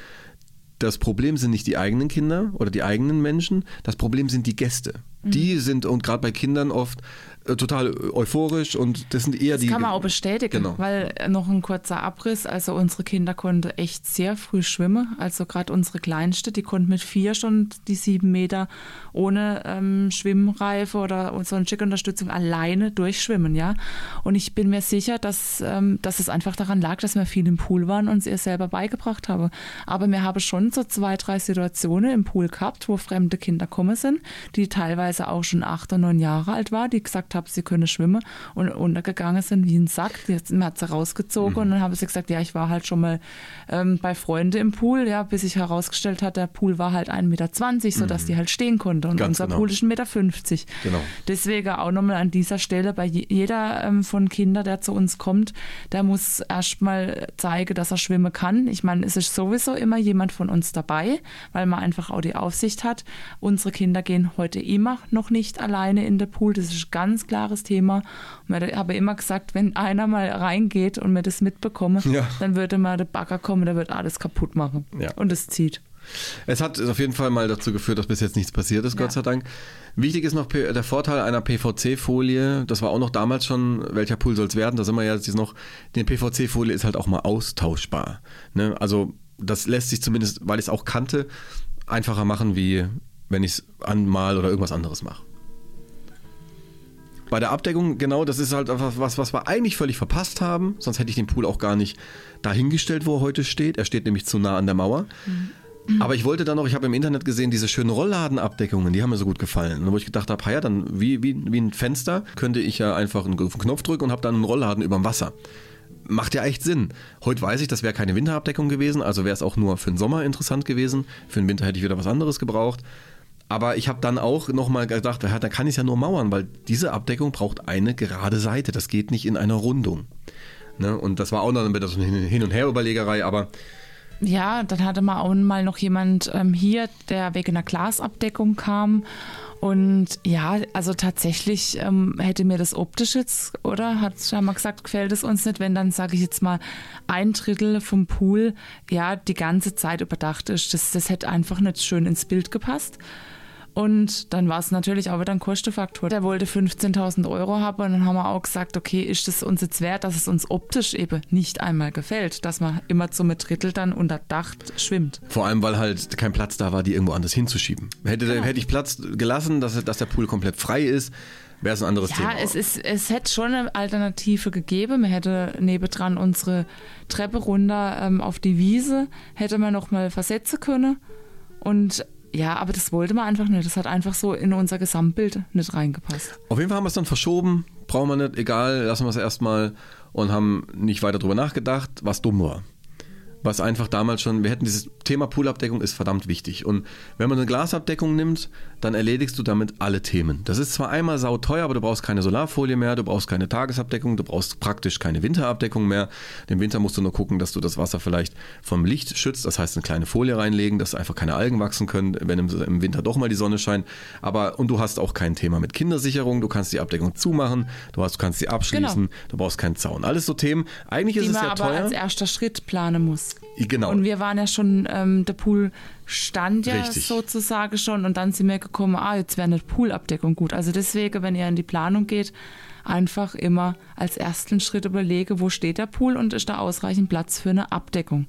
das Problem sind nicht die eigenen Kinder oder die eigenen Menschen, das Problem sind die Gäste. Mhm. Die sind, und gerade bei Kindern oft, total euphorisch und das sind eher das die. Das kann man auch bestätigen, genau. weil äh, noch ein kurzer Abriss. Also unsere Kinder konnten echt sehr früh schwimmen. Also gerade unsere Kleinste, die konnte mit vier schon die sieben Meter ohne ähm, Schwimmreife oder sonstige Unterstützung alleine durchschwimmen, ja. Und ich bin mir sicher, dass, ähm, dass es einfach daran lag, dass wir viel im Pool waren und sie es selber beigebracht haben. Aber wir haben schon so zwei, drei Situationen im Pool gehabt, wo fremde Kinder kommen sind, die teilweise auch schon acht oder neun Jahre alt waren, die gesagt habe, sie könne schwimmen und untergegangen sind wie ein Sack. Jetzt hat sie rausgezogen mhm. und dann habe sie gesagt, ja, ich war halt schon mal ähm, bei Freunden im Pool, ja, bis sich herausgestellt hat, der Pool war halt 1,20 Meter, sodass mhm. die halt stehen konnte und Ganz unser genau. Pool ist 1,50 Meter. Genau. Deswegen auch nochmal an dieser Stelle, bei jeder ähm, von Kindern, der zu uns kommt, der muss erstmal zeigen, dass er schwimmen kann. Ich meine, es ist sowieso immer jemand von uns dabei, weil man einfach auch die Aufsicht hat. Unsere Kinder gehen heute immer noch nicht alleine in den Pool. Das ist ganz ganz klares Thema. Und ich habe immer gesagt, wenn einer mal reingeht und mir das mitbekomme, ja. dann würde mal der Bagger kommen, der wird alles kaputt machen. Ja. Und es zieht. Es hat auf jeden Fall mal dazu geführt, dass bis jetzt nichts passiert ist, ja. Gott sei Dank. Wichtig ist noch der Vorteil einer PVC-Folie. Das war auch noch damals schon, welcher Pool soll es werden? Da sind wir ja jetzt noch. Die PVC-Folie ist halt auch mal austauschbar. Ne? Also, das lässt sich zumindest, weil ich es auch kannte, einfacher machen, wie wenn ich es anmal oder irgendwas anderes mache. Bei der Abdeckung, genau, das ist halt was, was wir eigentlich völlig verpasst haben. Sonst hätte ich den Pool auch gar nicht dahingestellt, wo er heute steht. Er steht nämlich zu nah an der Mauer. Mhm. Aber ich wollte dann noch, ich habe im Internet gesehen, diese schönen Rollladenabdeckungen, die haben mir so gut gefallen. wo ich gedacht habe, ja, dann wie, wie, wie ein Fenster könnte ich ja einfach einen Knopf drücken und habe dann einen Rollladen über dem Wasser. Macht ja echt Sinn. Heute weiß ich, das wäre keine Winterabdeckung gewesen, also wäre es auch nur für den Sommer interessant gewesen. Für den Winter hätte ich wieder was anderes gebraucht. Aber ich habe dann auch nochmal gedacht, ja, da kann ich ja nur mauern, weil diese Abdeckung braucht eine gerade Seite. Das geht nicht in einer Rundung. Ne? Und das war auch noch eine Hin- und Her-Überlegerei, aber. Ja, dann hatte man auch mal noch jemand ähm, hier, der wegen einer Glasabdeckung kam. Und ja, also tatsächlich ähm, hätte mir das optisch jetzt, oder? Hat schon mal gesagt, gefällt es uns nicht, wenn dann, sage ich jetzt mal, ein Drittel vom Pool ja die ganze Zeit überdacht ist. Das, das hätte einfach nicht schön ins Bild gepasst. Und dann war es natürlich auch wieder ein Kostenfaktor. Der wollte 15.000 Euro haben und dann haben wir auch gesagt, okay, ist es uns jetzt wert, dass es uns optisch eben nicht einmal gefällt, dass man immer zum Drittel dann unter Dach schwimmt. Vor allem, weil halt kein Platz da war, die irgendwo anders hinzuschieben. Hätte, genau. hätte ich Platz gelassen, dass, dass der Pool komplett frei ist, wäre es ein anderes ja, Thema. Ja, es, ist, es hätte schon eine Alternative gegeben. Man hätte nebendran unsere Treppe runter ähm, auf die Wiese, hätte man nochmal versetzen können. Und ja, aber das wollte man einfach nicht. Das hat einfach so in unser Gesamtbild nicht reingepasst. Auf jeden Fall haben wir es dann verschoben. Brauchen wir nicht, egal, lassen wir es erstmal und haben nicht weiter drüber nachgedacht, was dumm war was einfach damals schon, wir hätten dieses Thema Poolabdeckung ist verdammt wichtig. Und wenn man eine Glasabdeckung nimmt, dann erledigst du damit alle Themen. Das ist zwar einmal sauteuer, aber du brauchst keine Solarfolie mehr, du brauchst keine Tagesabdeckung, du brauchst praktisch keine Winterabdeckung mehr. Im Winter musst du nur gucken, dass du das Wasser vielleicht vom Licht schützt, das heißt eine kleine Folie reinlegen, dass einfach keine Algen wachsen können, wenn im, Winter doch mal die Sonne scheint. Aber und du hast auch kein Thema mit Kindersicherung, du kannst die Abdeckung zumachen, du, hast, du kannst sie abschließen, genau. du brauchst keinen Zaun. Alles so Themen. Eigentlich die ist es ja aber teuer. als erster Schritt planen muss. Genau. Und wir waren ja schon, ähm, der Pool stand ja Richtig. sozusagen schon und dann sind wir gekommen, ah, jetzt wäre eine Poolabdeckung gut. Also deswegen, wenn ihr in die Planung geht, einfach immer als ersten Schritt überlege, wo steht der Pool und ist da ausreichend Platz für eine Abdeckung.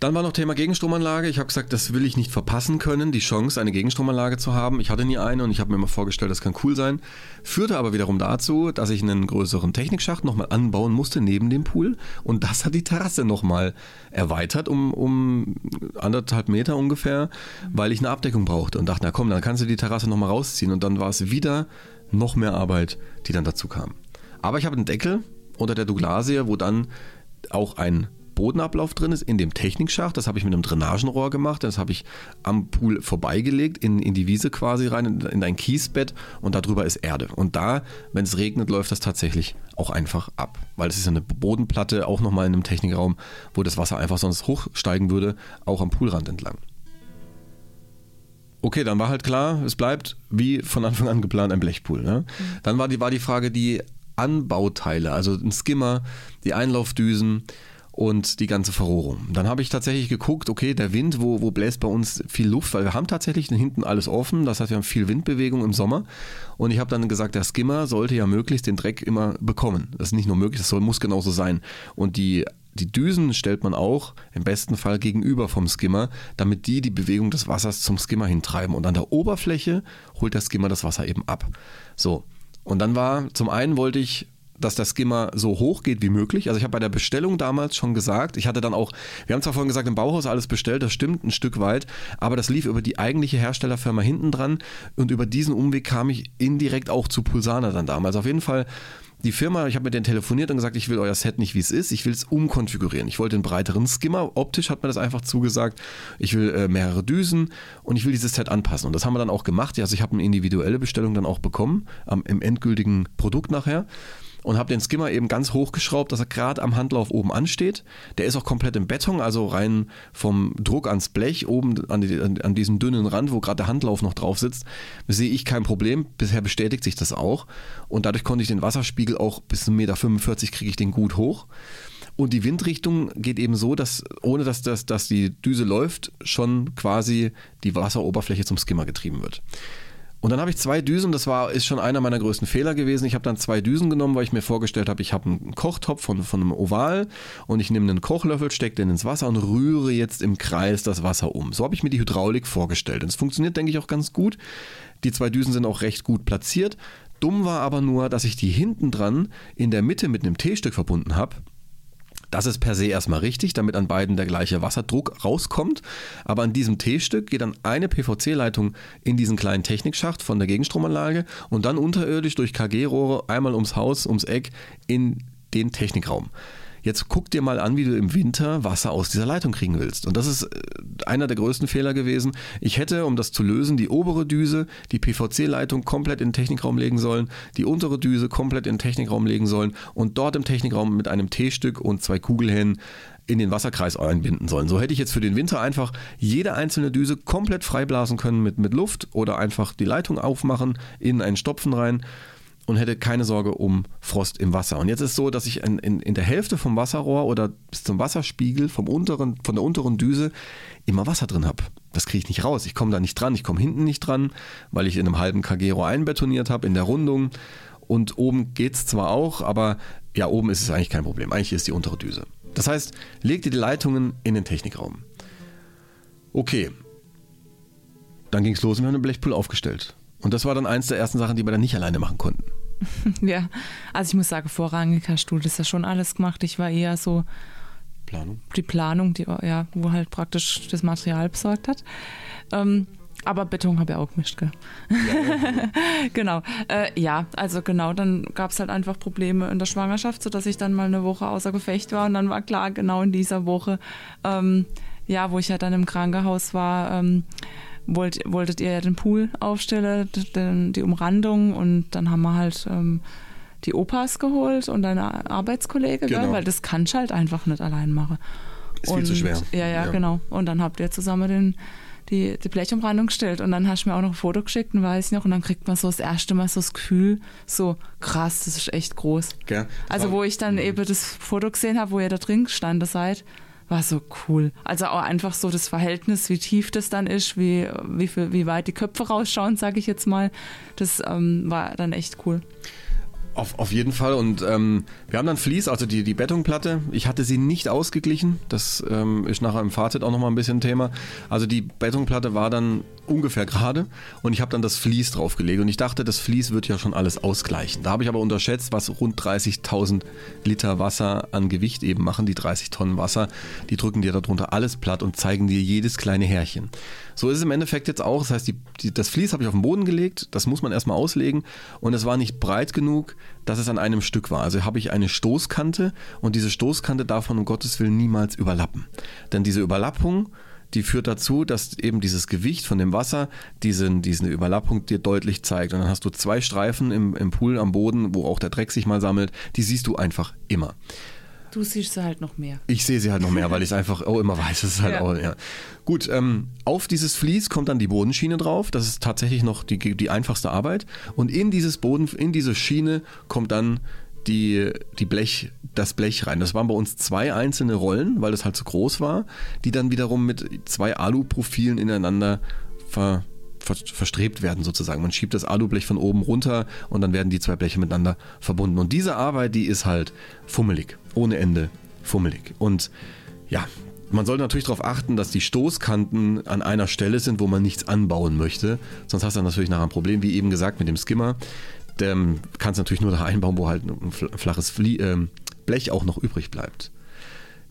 Dann war noch Thema Gegenstromanlage. Ich habe gesagt, das will ich nicht verpassen können, die Chance, eine Gegenstromanlage zu haben. Ich hatte nie eine und ich habe mir immer vorgestellt, das kann cool sein. Führte aber wiederum dazu, dass ich einen größeren Technikschacht nochmal anbauen musste neben dem Pool. Und das hat die Terrasse nochmal erweitert um, um anderthalb Meter ungefähr, weil ich eine Abdeckung brauchte. Und dachte, na komm, dann kannst du die Terrasse nochmal rausziehen. Und dann war es wieder noch mehr Arbeit, die dann dazu kam. Aber ich habe einen Deckel unter der Douglasie, wo dann auch ein Bodenablauf drin ist in dem Technikschacht. Das habe ich mit einem Drainagenrohr gemacht. Das habe ich am Pool vorbeigelegt, in, in die Wiese quasi rein, in, in ein Kiesbett und darüber ist Erde. Und da, wenn es regnet, läuft das tatsächlich auch einfach ab. Weil es ist eine Bodenplatte, auch nochmal in einem Technikraum, wo das Wasser einfach sonst hochsteigen würde, auch am Poolrand entlang. Okay, dann war halt klar, es bleibt wie von Anfang an geplant ein Blechpool. Ne? Mhm. Dann war die, war die Frage die Anbauteile, also ein Skimmer, die Einlaufdüsen, und die ganze Verrohrung. Dann habe ich tatsächlich geguckt, okay, der Wind, wo, wo bläst bei uns viel Luft, weil wir haben tatsächlich hinten alles offen, das heißt, wir haben viel Windbewegung im Sommer. Und ich habe dann gesagt, der Skimmer sollte ja möglichst den Dreck immer bekommen. Das ist nicht nur möglich, das soll, muss genauso sein. Und die die Düsen stellt man auch im besten Fall gegenüber vom Skimmer, damit die die Bewegung des Wassers zum Skimmer hintreiben. Und an der Oberfläche holt der Skimmer das Wasser eben ab. So. Und dann war, zum einen wollte ich dass der Skimmer so hoch geht wie möglich. Also ich habe bei der Bestellung damals schon gesagt, ich hatte dann auch, wir haben zwar vorhin gesagt, im Bauhaus alles bestellt, das stimmt ein Stück weit, aber das lief über die eigentliche Herstellerfirma hinten dran und über diesen Umweg kam ich indirekt auch zu Pulsana dann damals. Auf jeden Fall die Firma, ich habe mit denen telefoniert und gesagt, ich will euer Set nicht, wie es ist, ich will es umkonfigurieren. Ich wollte einen breiteren Skimmer, optisch hat mir das einfach zugesagt. Ich will äh, mehrere Düsen und ich will dieses Set anpassen. Und das haben wir dann auch gemacht. Also ich habe eine individuelle Bestellung dann auch bekommen, am, im endgültigen Produkt nachher und habe den Skimmer eben ganz hochgeschraubt, dass er gerade am Handlauf oben ansteht. Der ist auch komplett im Beton, also rein vom Druck ans Blech oben an, die, an diesem dünnen Rand, wo gerade der Handlauf noch drauf sitzt, sehe ich kein Problem. Bisher bestätigt sich das auch und dadurch konnte ich den Wasserspiegel auch bis 1,45 Meter kriege ich den gut hoch. Und die Windrichtung geht eben so, dass ohne dass, dass, dass die Düse läuft, schon quasi die Wasseroberfläche zum Skimmer getrieben wird. Und dann habe ich zwei Düsen, das war, ist schon einer meiner größten Fehler gewesen. Ich habe dann zwei Düsen genommen, weil ich mir vorgestellt habe, ich habe einen Kochtopf von, von einem Oval und ich nehme einen Kochlöffel, stecke den ins Wasser und rühre jetzt im Kreis das Wasser um. So habe ich mir die Hydraulik vorgestellt. Und es funktioniert, denke ich, auch ganz gut. Die zwei Düsen sind auch recht gut platziert. Dumm war aber nur, dass ich die hinten dran in der Mitte mit einem T-Stück verbunden habe das ist per se erstmal richtig, damit an beiden der gleiche Wasserdruck rauskommt. Aber an diesem T-Stück geht dann eine PVC-Leitung in diesen kleinen Technikschacht von der Gegenstromanlage und dann unterirdisch durch KG-Rohre einmal ums Haus, ums Eck in den Technikraum. Jetzt guck dir mal an, wie du im Winter Wasser aus dieser Leitung kriegen willst. Und das ist äh, einer der größten Fehler gewesen. Ich hätte, um das zu lösen, die obere Düse, die PVC-Leitung komplett in den Technikraum legen sollen, die untere Düse komplett in den Technikraum legen sollen und dort im Technikraum mit einem T-Stück und zwei Kugelhänden in den Wasserkreis einbinden sollen. So hätte ich jetzt für den Winter einfach jede einzelne Düse komplett freiblasen können mit, mit Luft oder einfach die Leitung aufmachen, in einen Stopfen rein und hätte keine Sorge um Frost im Wasser. Und jetzt ist es so, dass ich in, in, in der Hälfte vom Wasserrohr oder bis zum Wasserspiegel vom unteren, von der unteren Düse immer Wasser drin habe. Das kriege ich nicht raus. Ich komme da nicht dran. Ich komme hinten nicht dran, weil ich in einem halben Kagero einbetoniert habe in der Rundung. Und oben geht es zwar auch, aber ja, oben ist es eigentlich kein Problem. Eigentlich ist die untere Düse. Das heißt, leg dir die Leitungen in den Technikraum. Okay. Dann ging es los und wir haben eine Blechpool aufgestellt. Und das war dann eins der ersten Sachen, die wir dann nicht alleine machen konnten. ja, also ich muss sagen, vorrangig hast du das ja schon alles gemacht. Ich war eher so Planung. die Planung, die, ja, wo halt praktisch das Material besorgt hat. Ähm, aber Beton habe ich auch gemischt, gell? Ja, genau. Äh, ja, also genau, dann gab es halt einfach Probleme in der Schwangerschaft, sodass ich dann mal eine Woche außer Gefecht war und dann war klar, genau in dieser Woche, ähm, ja, wo ich ja dann im Krankenhaus war, ähm, wollt, wolltet ihr ja den Pool aufstellen, den, die Umrandung und dann haben wir halt ähm, die Opas geholt und eine Arbeitskollege, genau. gell? weil das kann ich halt einfach nicht allein machen. Ist und, viel zu schwer. Ja, ja, ja, genau. Und dann habt ihr zusammen den, die, die Blechumrandung gestellt und dann hast du mir auch noch ein Foto geschickt und weiß ich noch und dann kriegt man so das erste Mal so das Gefühl, so krass, das ist echt groß. Ja, also wo ich dann mhm. eben das Foto gesehen habe, wo ihr da drin gestanden seid, war so cool. Also auch einfach so das Verhältnis, wie tief das dann ist, wie, wie, viel, wie weit die Köpfe rausschauen, sage ich jetzt mal. Das ähm, war dann echt cool. Auf, auf jeden Fall. Und ähm, wir haben dann Vlies, also die, die Betonplatte. Ich hatte sie nicht ausgeglichen. Das ähm, ist nachher im Fazit auch nochmal ein bisschen Thema. Also die Betonplatte war dann ungefähr gerade und ich habe dann das Vlies draufgelegt und ich dachte, das Vlies wird ja schon alles ausgleichen. Da habe ich aber unterschätzt, was rund 30.000 Liter Wasser an Gewicht eben machen. Die 30 Tonnen Wasser, die drücken dir darunter alles platt und zeigen dir jedes kleine Härchen. So ist es im Endeffekt jetzt auch. Das heißt, die, die, das Vlies habe ich auf den Boden gelegt, das muss man erstmal auslegen und es war nicht breit genug, dass es an einem Stück war. Also habe ich eine Stoßkante und diese Stoßkante darf man um Gottes Willen niemals überlappen. Denn diese Überlappung die führt dazu, dass eben dieses Gewicht von dem Wasser diesen, diese Überlappung dir deutlich zeigt. Und dann hast du zwei Streifen im, im Pool am Boden, wo auch der Dreck sich mal sammelt. Die siehst du einfach immer. Du siehst sie halt noch mehr. Ich sehe sie halt noch mehr, weil ich es einfach auch immer weiß. Das ist halt ja. auch, ja. Gut, ähm, auf dieses Vlies kommt dann die Bodenschiene drauf. Das ist tatsächlich noch die, die einfachste Arbeit. Und in dieses Boden, in diese Schiene kommt dann die, die Blech, das Blech rein. Das waren bei uns zwei einzelne Rollen, weil das halt zu groß war, die dann wiederum mit zwei Aluprofilen ineinander ver, ver, verstrebt werden sozusagen. Man schiebt das Alublech von oben runter und dann werden die zwei Bleche miteinander verbunden. Und diese Arbeit, die ist halt fummelig, ohne Ende fummelig. Und ja, man sollte natürlich darauf achten, dass die Stoßkanten an einer Stelle sind, wo man nichts anbauen möchte. Sonst hast du dann natürlich nachher ein Problem, wie eben gesagt, mit dem Skimmer ähm, kannst du natürlich nur da einbauen, wo halt ein flaches Flie äh, Blech auch noch übrig bleibt.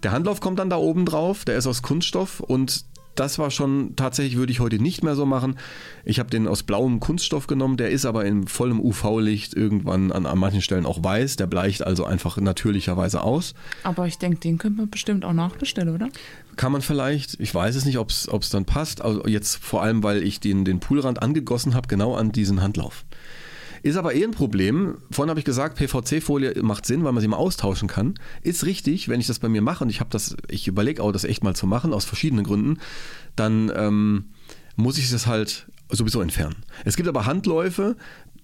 Der Handlauf kommt dann da oben drauf, der ist aus Kunststoff und das war schon tatsächlich, würde ich heute nicht mehr so machen. Ich habe den aus blauem Kunststoff genommen, der ist aber in vollem UV-Licht irgendwann an, an manchen Stellen auch weiß. Der bleicht also einfach natürlicherweise aus. Aber ich denke, den könnte man bestimmt auch nachbestellen, oder? Kann man vielleicht. Ich weiß es nicht, ob es dann passt. Also jetzt vor allem, weil ich den, den Poolrand angegossen habe, genau an diesen Handlauf. Ist aber eh ein Problem. Vorhin habe ich gesagt, PVC-Folie macht Sinn, weil man sie mal austauschen kann. Ist richtig, wenn ich das bei mir mache und ich habe das, ich überlege auch, das echt mal zu machen, aus verschiedenen Gründen, dann ähm, muss ich das halt sowieso entfernen. Es gibt aber Handläufe,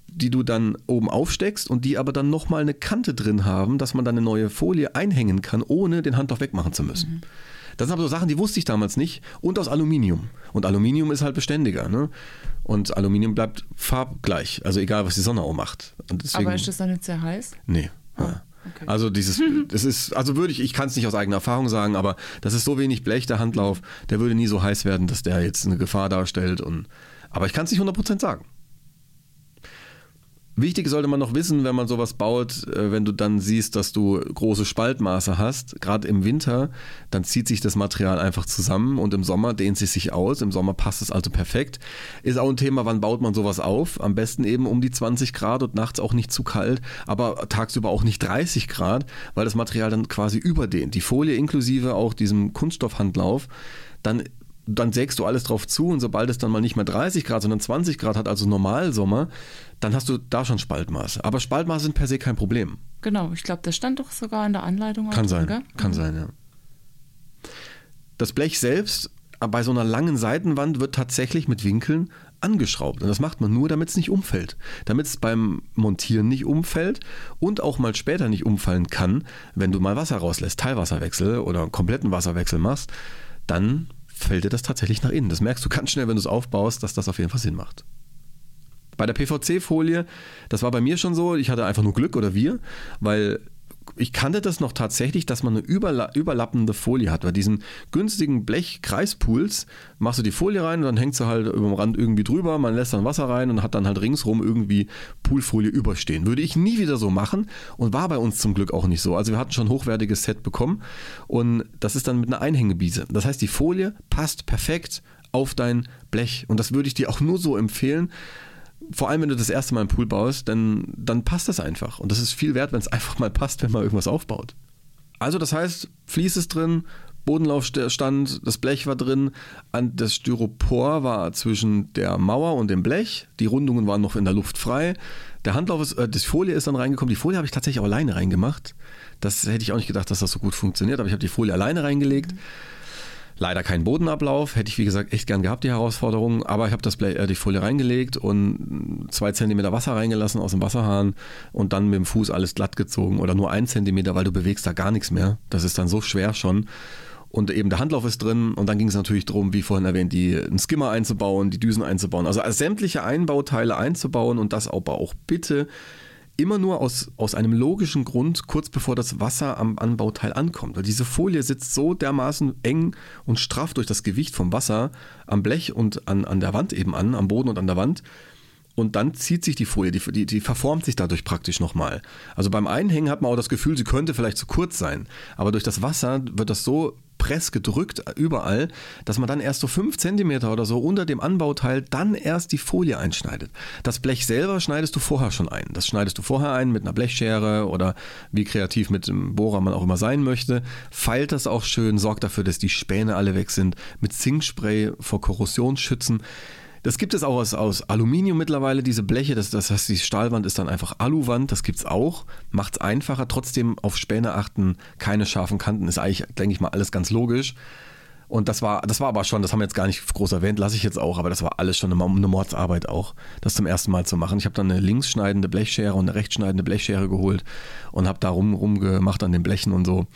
die du dann oben aufsteckst und die aber dann nochmal eine Kante drin haben, dass man dann eine neue Folie einhängen kann, ohne den Handlauf wegmachen zu müssen. Mhm. Das sind aber so Sachen, die wusste ich damals nicht. Und aus Aluminium. Und Aluminium ist halt beständiger. Ne? Und Aluminium bleibt farbgleich. Also egal, was die Sonne auch macht. Deswegen, aber ist das dann nicht sehr heiß? Nee. Oh, okay. Also dieses, das ist, also würde ich, ich kann es nicht aus eigener Erfahrung sagen, aber das ist so wenig Blech, der Handlauf, der würde nie so heiß werden, dass der jetzt eine Gefahr darstellt. Und, aber ich kann es nicht 100% sagen. Wichtig sollte man noch wissen, wenn man sowas baut, äh, wenn du dann siehst, dass du große Spaltmaße hast, gerade im Winter, dann zieht sich das Material einfach zusammen und im Sommer dehnt es sich aus. Im Sommer passt es also perfekt. Ist auch ein Thema, wann baut man sowas auf? Am besten eben um die 20 Grad und nachts auch nicht zu kalt, aber tagsüber auch nicht 30 Grad, weil das Material dann quasi überdehnt. Die Folie inklusive auch diesem Kunststoffhandlauf dann dann sägst du alles drauf zu und sobald es dann mal nicht mehr 30 Grad, sondern 20 Grad hat, also Normalsommer, dann hast du da schon Spaltmaße. Aber Spaltmaße sind per se kein Problem. Genau, ich glaube, das stand doch sogar in der Anleitung. Kann sein, drin, kann mhm. sein, ja. Das Blech selbst, bei so einer langen Seitenwand, wird tatsächlich mit Winkeln angeschraubt. Und das macht man nur, damit es nicht umfällt. Damit es beim Montieren nicht umfällt und auch mal später nicht umfallen kann, wenn du mal Wasser rauslässt, Teilwasserwechsel oder einen kompletten Wasserwechsel machst, dann fällt dir das tatsächlich nach innen. Das merkst du ganz schnell, wenn du es aufbaust, dass das auf jeden Fall Sinn macht. Bei der PVC-Folie, das war bei mir schon so, ich hatte einfach nur Glück oder wir, weil ich kannte das noch tatsächlich, dass man eine überla überlappende Folie hat. Bei diesen günstigen Blech-Kreispools machst du die Folie rein und dann hängt sie halt über dem Rand irgendwie drüber, man lässt dann Wasser rein und hat dann halt ringsrum irgendwie Poolfolie überstehen. Würde ich nie wieder so machen und war bei uns zum Glück auch nicht so. Also wir hatten schon ein hochwertiges Set bekommen und das ist dann mit einer Einhängebiese. Das heißt, die Folie passt perfekt auf dein Blech und das würde ich dir auch nur so empfehlen vor allem wenn du das erste Mal einen Pool baust, dann, dann passt das einfach. Und das ist viel wert, wenn es einfach mal passt, wenn man irgendwas aufbaut. Also das heißt, Fließ ist drin, Bodenlaufstand, das Blech war drin, das Styropor war zwischen der Mauer und dem Blech, die Rundungen waren noch in der Luft frei. Der Handlauf ist, äh, die Folie ist dann reingekommen. Die Folie habe ich tatsächlich auch alleine reingemacht. Das hätte ich auch nicht gedacht, dass das so gut funktioniert, aber ich habe die Folie alleine reingelegt. Mhm Leider kein Bodenablauf, hätte ich wie gesagt echt gern gehabt, die Herausforderung, aber ich habe das äh, die Folie reingelegt und zwei Zentimeter Wasser reingelassen aus dem Wasserhahn und dann mit dem Fuß alles glatt gezogen oder nur ein Zentimeter, weil du bewegst da gar nichts mehr. Das ist dann so schwer schon. Und eben der Handlauf ist drin und dann ging es natürlich darum, wie vorhin erwähnt, die, einen Skimmer einzubauen, die Düsen einzubauen. Also sämtliche Einbauteile einzubauen und das aber auch bitte immer nur aus, aus einem logischen Grund, kurz bevor das Wasser am Anbauteil ankommt. Weil diese Folie sitzt so dermaßen eng und straff durch das Gewicht vom Wasser am Blech und an, an der Wand eben an, am Boden und an der Wand. Und dann zieht sich die Folie, die, die, die verformt sich dadurch praktisch nochmal. Also beim Einhängen hat man auch das Gefühl, sie könnte vielleicht zu kurz sein. Aber durch das Wasser wird das so Press gedrückt überall, dass man dann erst so 5 cm oder so unter dem Anbauteil dann erst die Folie einschneidet. Das Blech selber schneidest du vorher schon ein. Das schneidest du vorher ein mit einer Blechschere oder wie kreativ mit dem Bohrer man auch immer sein möchte. Feilt das auch schön, sorgt dafür, dass die Späne alle weg sind. Mit Zinkspray vor Korrosion schützen. Das gibt es auch aus, aus Aluminium mittlerweile, diese Bleche. Das, das heißt, die Stahlwand ist dann einfach Aluwand. Das gibt es auch. Macht es einfacher. Trotzdem auf Späne achten. Keine scharfen Kanten. Ist eigentlich, denke ich mal, alles ganz logisch. Und das war, das war aber schon, das haben wir jetzt gar nicht groß erwähnt, lasse ich jetzt auch, aber das war alles schon eine, eine Mordsarbeit auch, das zum ersten Mal zu machen. Ich habe dann eine linksschneidende Blechschere und eine rechtsschneidende Blechschere geholt und habe da rum, rumgemacht an den Blechen und so.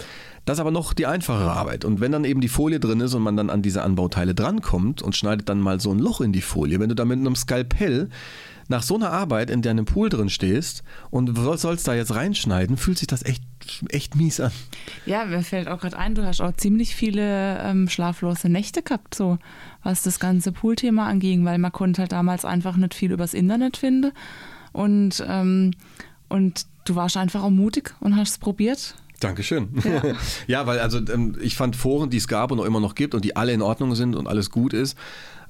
Das ist aber noch die einfachere Arbeit. Und wenn dann eben die Folie drin ist und man dann an diese Anbauteile drankommt und schneidet dann mal so ein Loch in die Folie, wenn du da mit einem Skalpell nach so einer Arbeit in deinem Pool drin stehst und sollst da jetzt reinschneiden, fühlt sich das echt, echt mies an. Ja, mir fällt auch gerade ein, du hast auch ziemlich viele ähm, schlaflose Nächte gehabt, so was das ganze Poolthema anging, weil man konnte halt damals einfach nicht viel übers Internet finden. Und, ähm, und du warst einfach auch mutig und hast es probiert. Dankeschön. Ja. ja, weil also ähm, ich fand Foren, die es gab und auch immer noch gibt und die alle in Ordnung sind und alles gut ist,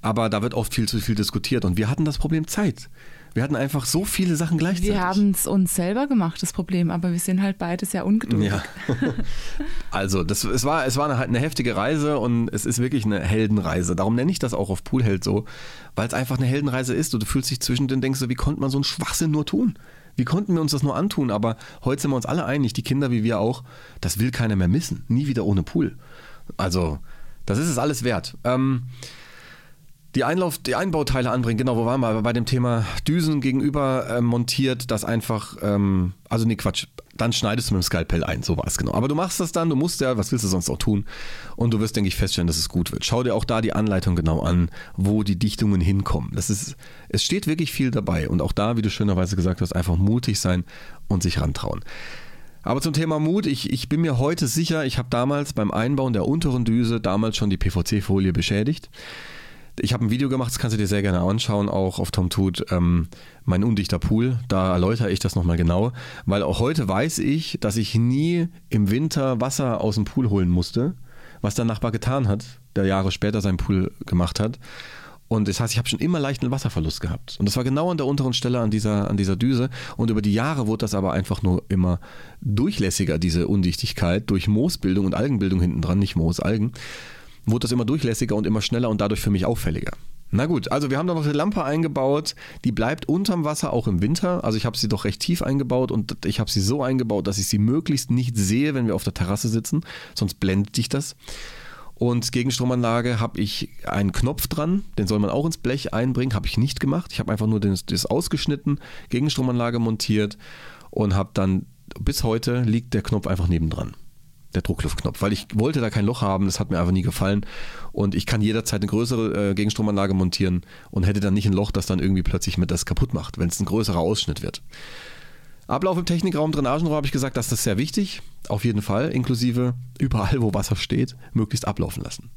aber da wird oft viel zu viel diskutiert und wir hatten das Problem Zeit. Wir hatten einfach so viele Sachen gleichzeitig. Wir haben es uns selber gemacht, das Problem, aber wir sind halt beide sehr ungeduldig. Ja. also, das, es, war, es war eine, eine, heftige Reise und es ist wirklich eine Heldenreise. Darum nenne ich das auch auf Poolheld so, weil es einfach eine Heldenreise ist und du fühlst dich zwischendrin, denkst du, wie konnte man so einen Schwachsinn nur tun? Wie konnten wir uns das nur antun? Aber heute sind wir uns alle einig, die Kinder wie wir auch, das will keiner mehr missen. Nie wieder ohne Pool. Also, das ist es alles wert. Ähm, die, Einlauf, die Einbauteile anbringen, genau, wo waren wir? Bei dem Thema Düsen gegenüber äh, montiert, das einfach, ähm, also nee, Quatsch, dann schneidest du mit dem Skalpell ein, so war es genau. Aber du machst das dann, du musst ja, was willst du sonst auch tun? Und du wirst, denke ich, feststellen, dass es gut wird. Schau dir auch da die Anleitung genau an, wo die Dichtungen hinkommen. Das ist, es steht wirklich viel dabei. Und auch da, wie du schönerweise gesagt hast, einfach mutig sein und sich rantrauen. Aber zum Thema Mut, ich, ich bin mir heute sicher, ich habe damals beim Einbauen der unteren Düse damals schon die PVC-Folie beschädigt. Ich habe ein Video gemacht, das kannst du dir sehr gerne anschauen, auch auf Tom Tut, ähm, mein undichter Pool. Da erläutere ich das nochmal genau, weil auch heute weiß ich, dass ich nie im Winter Wasser aus dem Pool holen musste, was der Nachbar getan hat, der Jahre später seinen Pool gemacht hat. Und das heißt, ich habe schon immer leichten Wasserverlust gehabt. Und das war genau an der unteren Stelle an dieser, an dieser Düse. Und über die Jahre wurde das aber einfach nur immer durchlässiger, diese Undichtigkeit, durch Moosbildung und Algenbildung hinten dran, nicht Moos, Algen wurde das immer durchlässiger und immer schneller und dadurch für mich auffälliger. Na gut, also wir haben da noch eine Lampe eingebaut, die bleibt unterm Wasser auch im Winter. Also ich habe sie doch recht tief eingebaut und ich habe sie so eingebaut, dass ich sie möglichst nicht sehe, wenn wir auf der Terrasse sitzen, sonst blendet dich das. Und Gegenstromanlage habe ich einen Knopf dran, den soll man auch ins Blech einbringen, habe ich nicht gemacht. Ich habe einfach nur das, das ausgeschnitten, Gegenstromanlage montiert und habe dann, bis heute liegt der Knopf einfach nebendran der Druckluftknopf, weil ich wollte da kein Loch haben, das hat mir einfach nie gefallen und ich kann jederzeit eine größere äh, Gegenstromanlage montieren und hätte dann nicht ein Loch, das dann irgendwie plötzlich mit das kaputt macht, wenn es ein größerer Ausschnitt wird. Ablauf im Technikraum, Drainagenrohr habe ich gesagt, das ist sehr wichtig, auf jeden Fall, inklusive überall, wo Wasser steht, möglichst ablaufen lassen.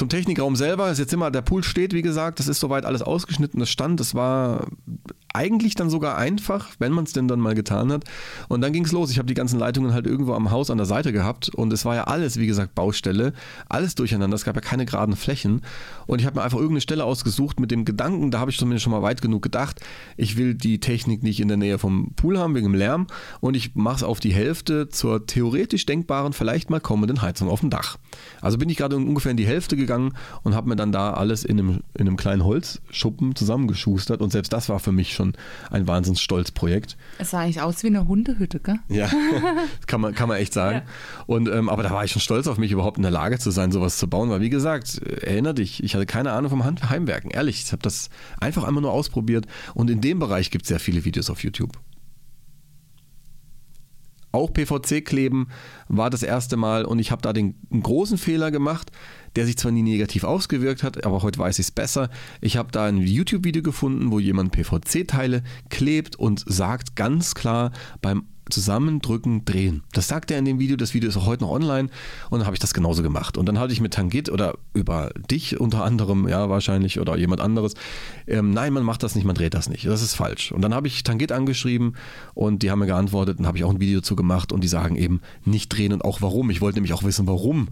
Zum Technikraum selber ist jetzt immer, der Pool steht, wie gesagt, das ist soweit alles ausgeschnitten, das stand, das war eigentlich dann sogar einfach, wenn man es denn dann mal getan hat. Und dann ging es los. Ich habe die ganzen Leitungen halt irgendwo am Haus an der Seite gehabt und es war ja alles, wie gesagt, Baustelle, alles durcheinander. Es gab ja keine geraden Flächen. Und ich habe mir einfach irgendeine Stelle ausgesucht mit dem Gedanken, da habe ich zumindest schon mal weit genug gedacht, ich will die Technik nicht in der Nähe vom Pool haben wegen dem Lärm und ich mache es auf die Hälfte zur theoretisch denkbaren, vielleicht mal kommenden Heizung auf dem Dach. Also bin ich gerade ungefähr in die Hälfte gegangen und habe mir dann da alles in einem, in einem kleinen Holzschuppen zusammengeschustert und selbst das war für mich schon ein Wahnsinnsstolzprojekt. Es sah eigentlich aus wie eine Hundehütte, gell? Ja, kann man, kann man echt sagen. Ja. Und, ähm, aber da war ich schon stolz auf mich, überhaupt in der Lage zu sein, sowas zu bauen. Weil, wie gesagt, erinnere dich, ich hatte keine Ahnung vom Heimwerken. Ehrlich, ich habe das einfach einmal nur ausprobiert. Und in dem Bereich gibt es sehr viele Videos auf YouTube. Auch PVC-Kleben war das erste Mal und ich habe da den großen Fehler gemacht der sich zwar nie negativ ausgewirkt hat, aber heute weiß ich es besser. Ich habe da ein YouTube-Video gefunden, wo jemand PVC-Teile klebt und sagt ganz klar beim Zusammendrücken, drehen. Das sagt er in dem Video. Das Video ist auch heute noch online. Und dann habe ich das genauso gemacht. Und dann hatte ich mit Tangit oder über dich unter anderem, ja, wahrscheinlich, oder jemand anderes, ähm, nein, man macht das nicht, man dreht das nicht. Das ist falsch. Und dann habe ich Tangit angeschrieben und die haben mir geantwortet und habe ich auch ein Video zu gemacht und die sagen eben nicht drehen und auch warum. Ich wollte nämlich auch wissen, warum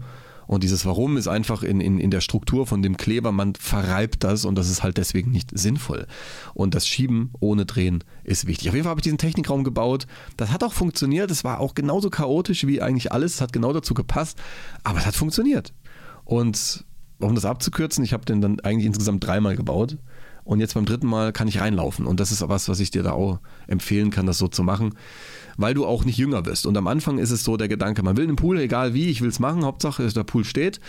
und dieses Warum ist einfach in, in, in der Struktur von dem Kleber, man verreibt das und das ist halt deswegen nicht sinnvoll. Und das Schieben ohne Drehen ist wichtig. Auf jeden Fall habe ich diesen Technikraum gebaut. Das hat auch funktioniert. Es war auch genauso chaotisch wie eigentlich alles. Es hat genau dazu gepasst. Aber es hat funktioniert. Und um das abzukürzen, ich habe den dann eigentlich insgesamt dreimal gebaut. Und jetzt beim dritten Mal kann ich reinlaufen. Und das ist was, was ich dir da auch empfehlen kann, das so zu machen weil du auch nicht jünger wirst. Und am Anfang ist es so der Gedanke, man will einen Pool, egal wie, ich will es machen, Hauptsache der Pool steht.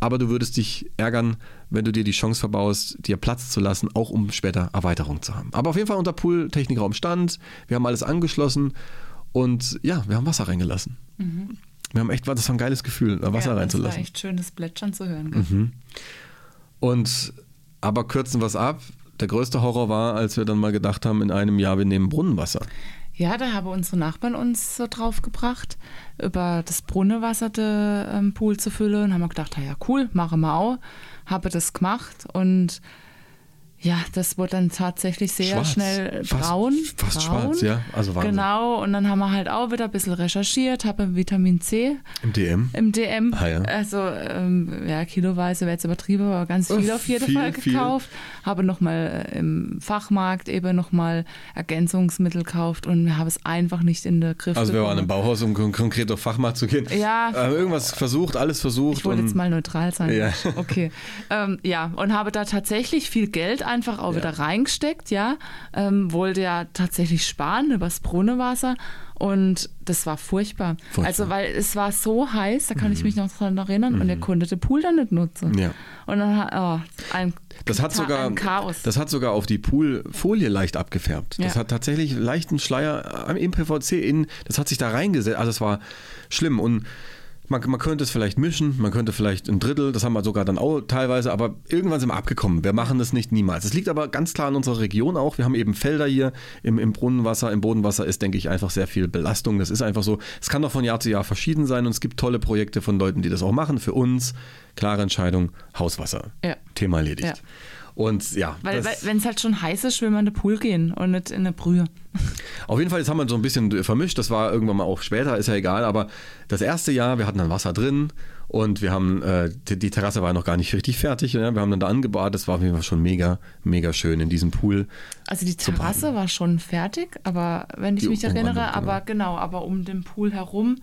Aber du würdest dich ärgern, wenn du dir die Chance verbaust, dir Platz zu lassen, auch um später Erweiterung zu haben. Aber auf jeden Fall unter Pool-Technikraum stand, wir haben alles angeschlossen und ja, wir haben Wasser reingelassen. Mhm. Wir haben echt, das war ein geiles Gefühl, Wasser ja, reinzulassen. Das war echt schönes Plätschern zu hören. Mhm. Und aber kürzen wir es ab. Der größte Horror war, als wir dann mal gedacht haben, in einem Jahr, wir nehmen Brunnenwasser. Ja, da haben unsere Nachbarn uns so drauf gebracht, über das Brunnenwasser den ähm, Pool zu füllen. Und haben wir gedacht, ja cool, machen wir auch. Habe das gemacht und ja, das wurde dann tatsächlich sehr schwarz. schnell braun. Fast, fast braun. schwarz, ja. Also Wahnsinn. Genau, und dann haben wir halt auch wieder ein bisschen recherchiert, habe Vitamin C. Im DM? Im DM. Ah, ja. Also, ähm, ja, kiloweise wäre jetzt übertrieben, aber ganz viel auf jeden viel, Fall gekauft. Viel. Habe nochmal äh, im Fachmarkt eben nochmal Ergänzungsmittel gekauft und habe es einfach nicht in der Griff Also, wir waren im Bauhaus, um konkret auf Fachmarkt zu gehen. Ja. Äh, irgendwas versucht, alles versucht. Ich wollte jetzt mal neutral sein. Ja. Okay. ähm, ja, und habe da tatsächlich viel Geld einfach auch ja. wieder reingesteckt, ja. Ähm, wollte ja tatsächlich sparen übers Brunnenwasser und das war furchtbar. furchtbar. Also, weil es war so heiß, da kann mhm. ich mich noch daran erinnern, mhm. und er konnte den Pool dann nicht nutzen. Ja. Und dann, oh, ein, das hat sogar, Chaos. Das hat sogar auf die Poolfolie leicht abgefärbt. Das ja. hat tatsächlich leichten Schleier im PVC in, das hat sich da reingesetzt. Also, es war schlimm und man, man könnte es vielleicht mischen, man könnte vielleicht ein Drittel, das haben wir sogar dann auch teilweise, aber irgendwann sind wir abgekommen. Wir machen das nicht niemals. Es liegt aber ganz klar in unserer Region auch. Wir haben eben Felder hier im, im Brunnenwasser, im Bodenwasser ist, denke ich, einfach sehr viel Belastung. Das ist einfach so. Es kann doch von Jahr zu Jahr verschieden sein und es gibt tolle Projekte von Leuten, die das auch machen. Für uns, klare Entscheidung, Hauswasser. Ja. Thema erledigt. Ja. Und ja. Weil, weil wenn es halt schon heiß ist, will man in den Pool gehen und nicht in eine Brühe. Auf jeden Fall, jetzt haben wir so ein bisschen vermischt. Das war irgendwann mal auch später, ist ja egal. Aber das erste Jahr, wir hatten dann Wasser drin und wir haben, äh, die, die, Terrasse war noch gar nicht richtig fertig. Ja? Wir haben dann da angebaut. Das war auf jeden Fall schon mega, mega schön in diesem Pool. Also die Terrasse war schon fertig, aber wenn ich die mich erinnere, genau. aber genau, aber um den Pool herum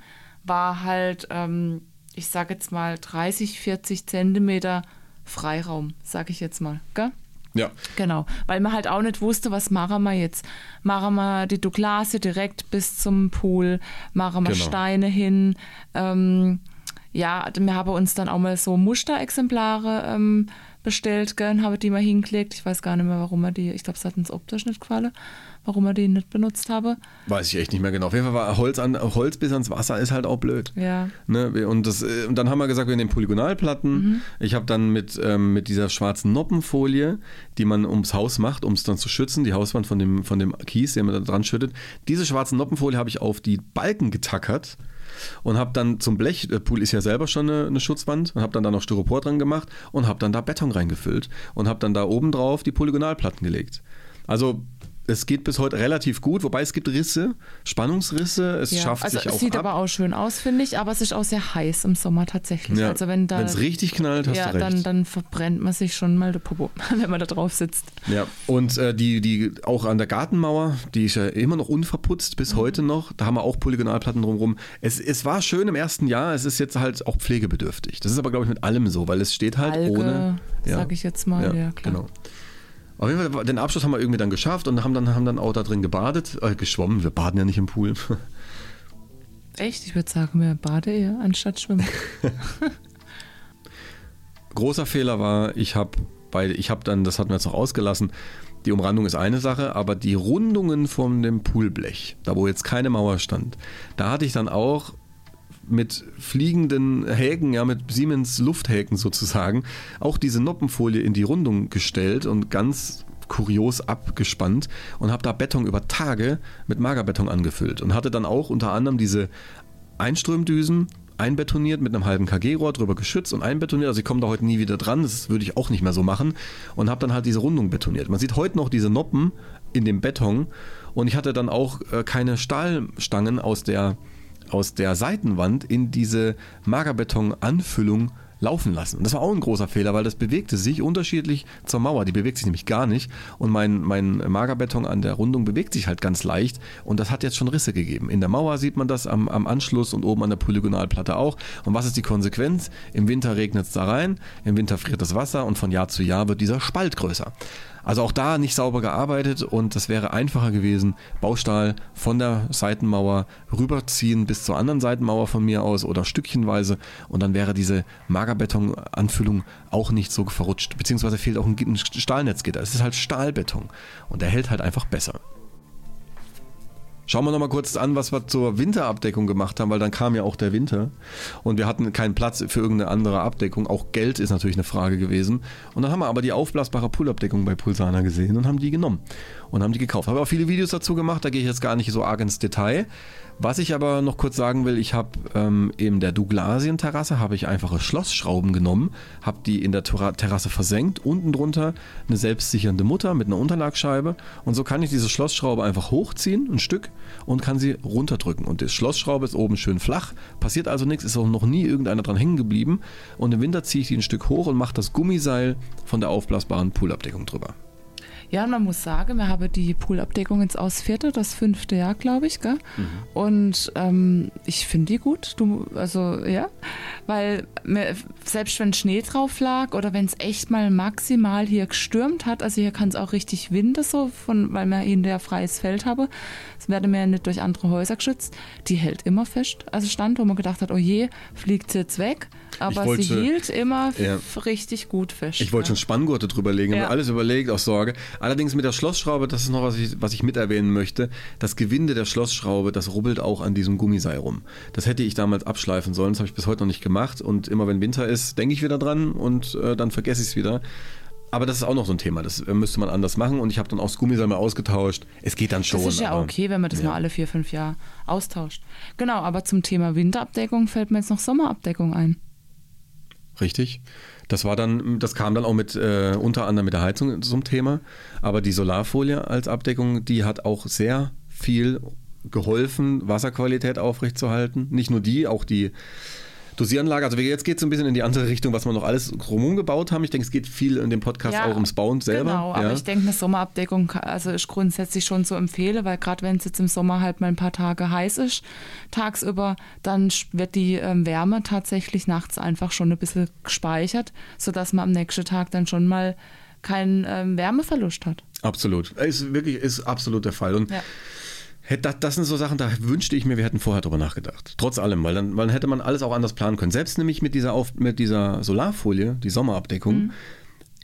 war halt, ähm, ich sage jetzt mal 30, 40 Zentimeter Freiraum, sag ich jetzt mal. Gell? Ja. Genau, weil man halt auch nicht wusste, was machen wir jetzt. Machen wir die Douglase direkt bis zum Pool, machen wir genau. Steine hin. Ähm, ja, wir haben uns dann auch mal so Musterexemplare ähm, bestellt, gell, habe die mal hingelegt. Ich weiß gar nicht mehr, warum wir die, ich glaube, es hat uns optisch nicht gefallen, warum wir die nicht benutzt habe. Weiß ich echt nicht mehr genau. Auf jeden Fall war Holz, an, Holz bis ans Wasser ist halt auch blöd. Ja. Ne? Und, das, äh, und dann haben wir gesagt, wir nehmen Polygonalplatten. Mhm. Ich habe dann mit, ähm, mit dieser schwarzen Noppenfolie, die man ums Haus macht, um es dann zu schützen, die Hauswand von dem, von dem Kies, den man da dran schüttet. Diese schwarzen Noppenfolie habe ich auf die Balken getackert und habe dann zum Blech, der Pool ist ja selber schon eine, eine Schutzwand, und habe dann da noch Styropor dran gemacht und habe dann da Beton reingefüllt und habe dann da oben drauf die Polygonalplatten gelegt. Also es geht bis heute relativ gut, wobei es gibt Risse, Spannungsrisse, es ja. schafft also sich es auch sieht ab. aber auch schön aus, finde ich, aber es ist auch sehr heiß im Sommer tatsächlich. Ja, Also wenn da es richtig knallt, hast ja, du recht. dann, dann verbrennt man sich schon mal der Popo, wenn man da drauf sitzt. Ja, und äh, die, die auch an der Gartenmauer, die ist ja immer noch unverputzt, Mhm. bis heute noch. Da haben wir auch Polygonalplatten drumherum. Es, es war schön im ersten Jahr, es ist jetzt halt auch pflegebedürftig. Das ist aber, glaube ich, mit allem so, weil es steht halt Alge, ohne. Ja, sag ich jetzt mal, ja, klar. Genau. Auf jeden Fall, den Abschluss haben wir irgendwie dann geschafft und haben dann, haben dann auch da drin gebadet, äh, geschwommen. Wir baden ja nicht im Pool. Echt? Ich würde sagen, wir bade eher anstatt schwimmen. Großer Fehler war, ich habe bei, ich habe dann, das hatten wir jetzt noch ausgelassen, die Umrandung ist eine Sache, aber die Rundungen von dem Poolblech, da wo jetzt keine Mauer stand, da hatte ich dann auch mit fliegenden Häken, ja, mit Siemens Lufthäken sozusagen, auch diese Noppenfolie in die Rundung gestellt und ganz kurios abgespannt und habe da Beton über Tage mit Magerbeton angefüllt und hatte dann auch unter anderem diese Einströmdüsen einbetoniert mit einem halben KG-Rohr drüber geschützt und einbetoniert. Also ich komme da heute nie wieder dran, das würde ich auch nicht mehr so machen. Und habe dann halt diese Rundung betoniert. Man sieht heute noch diese Noppen in dem Beton und ich hatte dann auch äh, keine Stahlstangen aus der, aus der Seitenwand in diese Magerbeton-Anfüllung laufen lassen. Und das war auch ein großer Fehler, weil das bewegte sich unterschiedlich zur Mauer. Die bewegt sich nämlich gar nicht. Und mein, mein Magerbeton an der Rundung bewegt sich halt ganz leicht. Und das hat jetzt schon Risse gegeben. In der Mauer sieht man das am, am Anschluss und oben an der Polygonalplatte auch. Und was ist die Konsequenz? Im Winter regnet es da rein, im Winter friert das Wasser und von Jahr zu Jahr wird dieser Spalt größer. Also auch da nicht sauber gearbeitet und das wäre einfacher gewesen, Baustahl von der Seitenmauer rüberziehen bis zur anderen Seitenmauer von mir aus oder stückchenweise und dann wäre diese Magerbeton-Anfüllung auch nicht so verrutscht. Beziehungsweise fehlt auch ein Stahlnetzgitter. Es ist halt Stahlbeton und der hält halt einfach besser. Schauen wir nochmal kurz an, was wir zur Winterabdeckung gemacht haben, weil dann kam ja auch der Winter und wir hatten keinen Platz für irgendeine andere Abdeckung. Auch Geld ist natürlich eine Frage gewesen. Und dann haben wir aber die aufblasbare Poolabdeckung bei Pulsana gesehen und haben die genommen und haben die gekauft. Habe auch viele Videos dazu gemacht, da gehe ich jetzt gar nicht so arg ins Detail. Was ich aber noch kurz sagen will, ich habe ähm, in der Douglasien-Terrasse habe ich einfache Schlossschrauben genommen, habe die in der Terrasse versenkt, unten drunter eine selbstsichernde Mutter mit einer Unterlagscheibe und so kann ich diese Schlossschraube einfach hochziehen, ein Stück, und kann sie runterdrücken. Und die Schlossschraube ist oben schön flach, passiert also nichts, ist auch noch nie irgendeiner dran hängen geblieben und im Winter ziehe ich die ein Stück hoch und mache das Gummiseil von der aufblasbaren Poolabdeckung drüber. Ja, und man muss sagen, wir haben die Poolabdeckung jetzt aus vierte, das fünfte Jahr, glaube ich, gell? Mhm. Und ähm, ich finde die gut. Du, also, ja, weil mir, selbst wenn Schnee drauf lag oder wenn es echt mal maximal hier gestürmt hat, also hier kann es auch richtig Winde so, von, weil hier ein freies Feld habe, es werde mir nicht durch andere Häuser geschützt, die hält immer fest. Also stand, wo man gedacht hat, oh je, fliegt sie jetzt weg, aber wollte- sie hielt immer Ja. richtig gut fest. Ich wollte schon Spanngurte drüber legen, Ja. alles überlegt, aus Sorge. Allerdings mit der Schlossschraube, das ist noch was ich, was ich mit erwähnen möchte. Das Gewinde der Schlossschraube, das rubbelt auch an diesem Gummiseil rum. Das hätte ich damals abschleifen sollen, das habe ich bis heute noch nicht gemacht. Und immer wenn Winter ist, denke ich wieder dran und äh, dann vergesse ich es wieder. Aber das ist auch noch so ein Thema, das äh, müsste man anders machen. Und ich habe dann auch das Gummiseil mal ausgetauscht. Es geht dann schon. Das ist ja aber- okay, wenn man das ja. mal alle vier, fünf Jahre austauscht. Genau, aber zum Thema Winterabdeckung fällt mir jetzt noch Sommerabdeckung ein. Richtig. Das war dann, das kam dann auch mit äh, unter anderem mit der Heizung zum Thema. Aber die Solarfolie als Abdeckung, die hat auch sehr viel geholfen, Wasserqualität aufrechtzuerhalten. Nicht nur die, auch die Dosieranlage. Also jetzt geht es ein bisschen in die andere Richtung, was wir noch alles drumherum gebaut haben. Ich denke, es geht viel in dem Podcast auch ums Bauen selber. Genau, aber ja. ich denke, eine Sommerabdeckung also ist grundsätzlich schon zu empfehlen, weil gerade wenn es jetzt im Sommer halt mal ein paar Tage heiß ist, tagsüber, dann wird die ähm, Wärme tatsächlich nachts einfach schon ein bisschen gespeichert, sodass man am nächsten Tag dann schon mal keinen ähm, Wärmeverlust hat. Absolut. Ist wirklich, ist absolut der Fall. Und Ja. Das, das sind so Sachen, da wünschte ich mir, wir hätten vorher drüber nachgedacht. Trotz allem, weil dann, weil dann hätte man alles auch anders planen können. Selbst nämlich mit dieser, Auf, mit dieser Solarfolie, die Sommerabdeckung, mhm.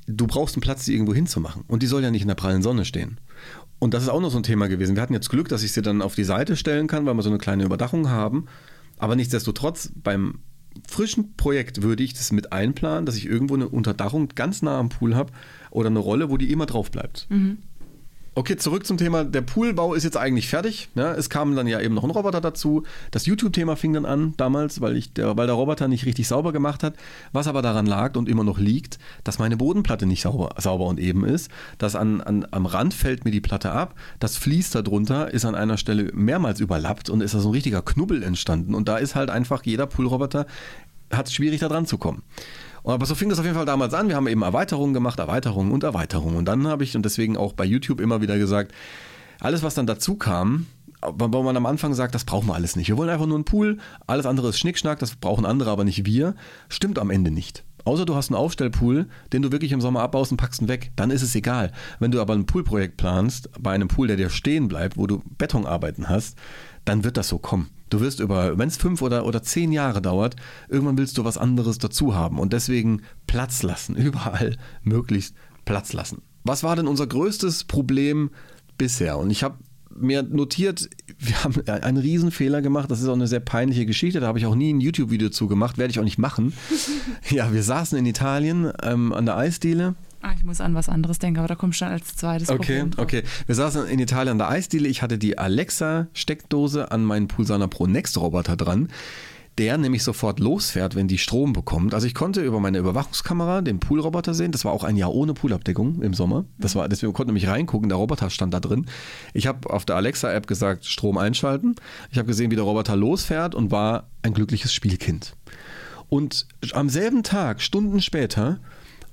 du brauchst einen Platz, die irgendwo hinzumachen. Und die soll ja nicht in der prallen Sonne stehen. Und das ist auch noch so ein Thema gewesen. Wir hatten jetzt Glück, dass ich sie dann auf die Seite stellen kann, weil wir so eine kleine Überdachung haben. Aber nichtsdestotrotz, beim frischen Projekt würde ich das mit einplanen, dass ich irgendwo eine Unterdachung ganz nah am Pool habe oder eine Rolle, wo die immer drauf bleibt. Mhm. Okay, zurück zum Thema. Der Poolbau ist jetzt eigentlich fertig. Ja, es kam dann ja eben noch ein Roboter dazu. Das YouTube-Thema fing dann an damals, weil, ich der, weil der Roboter nicht richtig sauber gemacht hat. Was aber daran lag und immer noch liegt, dass meine Bodenplatte nicht sauber, sauber und eben ist. Das an, an, am Rand fällt mir die Platte ab. Das Fließ darunter ist an einer Stelle mehrmals überlappt und ist da so ein richtiger Knubbel entstanden. Und da ist halt einfach jeder Poolroboter hat es schwierig, da dran zu kommen. Aber so fing das auf jeden Fall damals an. Wir haben eben Erweiterungen gemacht, Erweiterungen und Erweiterungen. Und dann habe ich, und deswegen auch bei YouTube immer wieder gesagt, alles, was dann dazu kam, wo man am Anfang sagt, das brauchen wir alles nicht. Wir wollen einfach nur einen Pool, alles andere ist Schnickschnack, das brauchen andere, aber nicht wir, stimmt am Ende nicht. Außer du hast einen Aufstellpool, den du wirklich im Sommer abbaust und packst ihn weg, dann ist es egal. Wenn du aber ein Poolprojekt planst, bei einem Pool, der dir stehen bleibt, wo du Betonarbeiten hast, dann wird das so kommen. Du wirst über, wenn es fünf oder, oder zehn Jahre dauert, irgendwann willst du was anderes dazu haben. Und deswegen Platz lassen, überall möglichst Platz lassen. Was war denn unser größtes Problem bisher? Und ich habe mir notiert, wir haben einen Riesenfehler gemacht. Das ist auch eine sehr peinliche Geschichte. Da habe ich auch nie ein YouTube-Video zu gemacht. Werde ich auch nicht machen. ja, wir saßen in Italien ähm, an der Eisdiele Ah, ich muss an was anderes denken, aber da kommst du dann als zweites. Okay, okay. Wir saßen in Italien an der Eisdiele. Ich hatte die Alexa-Steckdose an meinen Pulsana Pro Next Roboter dran der nämlich sofort losfährt, wenn die Strom bekommt. Also ich konnte über meine Überwachungskamera den Poolroboter sehen. Das war auch ein Jahr ohne Poolabdeckung im Sommer. Das war, deswegen konnte ich reingucken, der Roboter stand da drin. Ich habe auf der Alexa-App gesagt, Strom einschalten. Ich habe gesehen, wie der Roboter losfährt und war ein glückliches Spielkind. Und am selben Tag, Stunden später,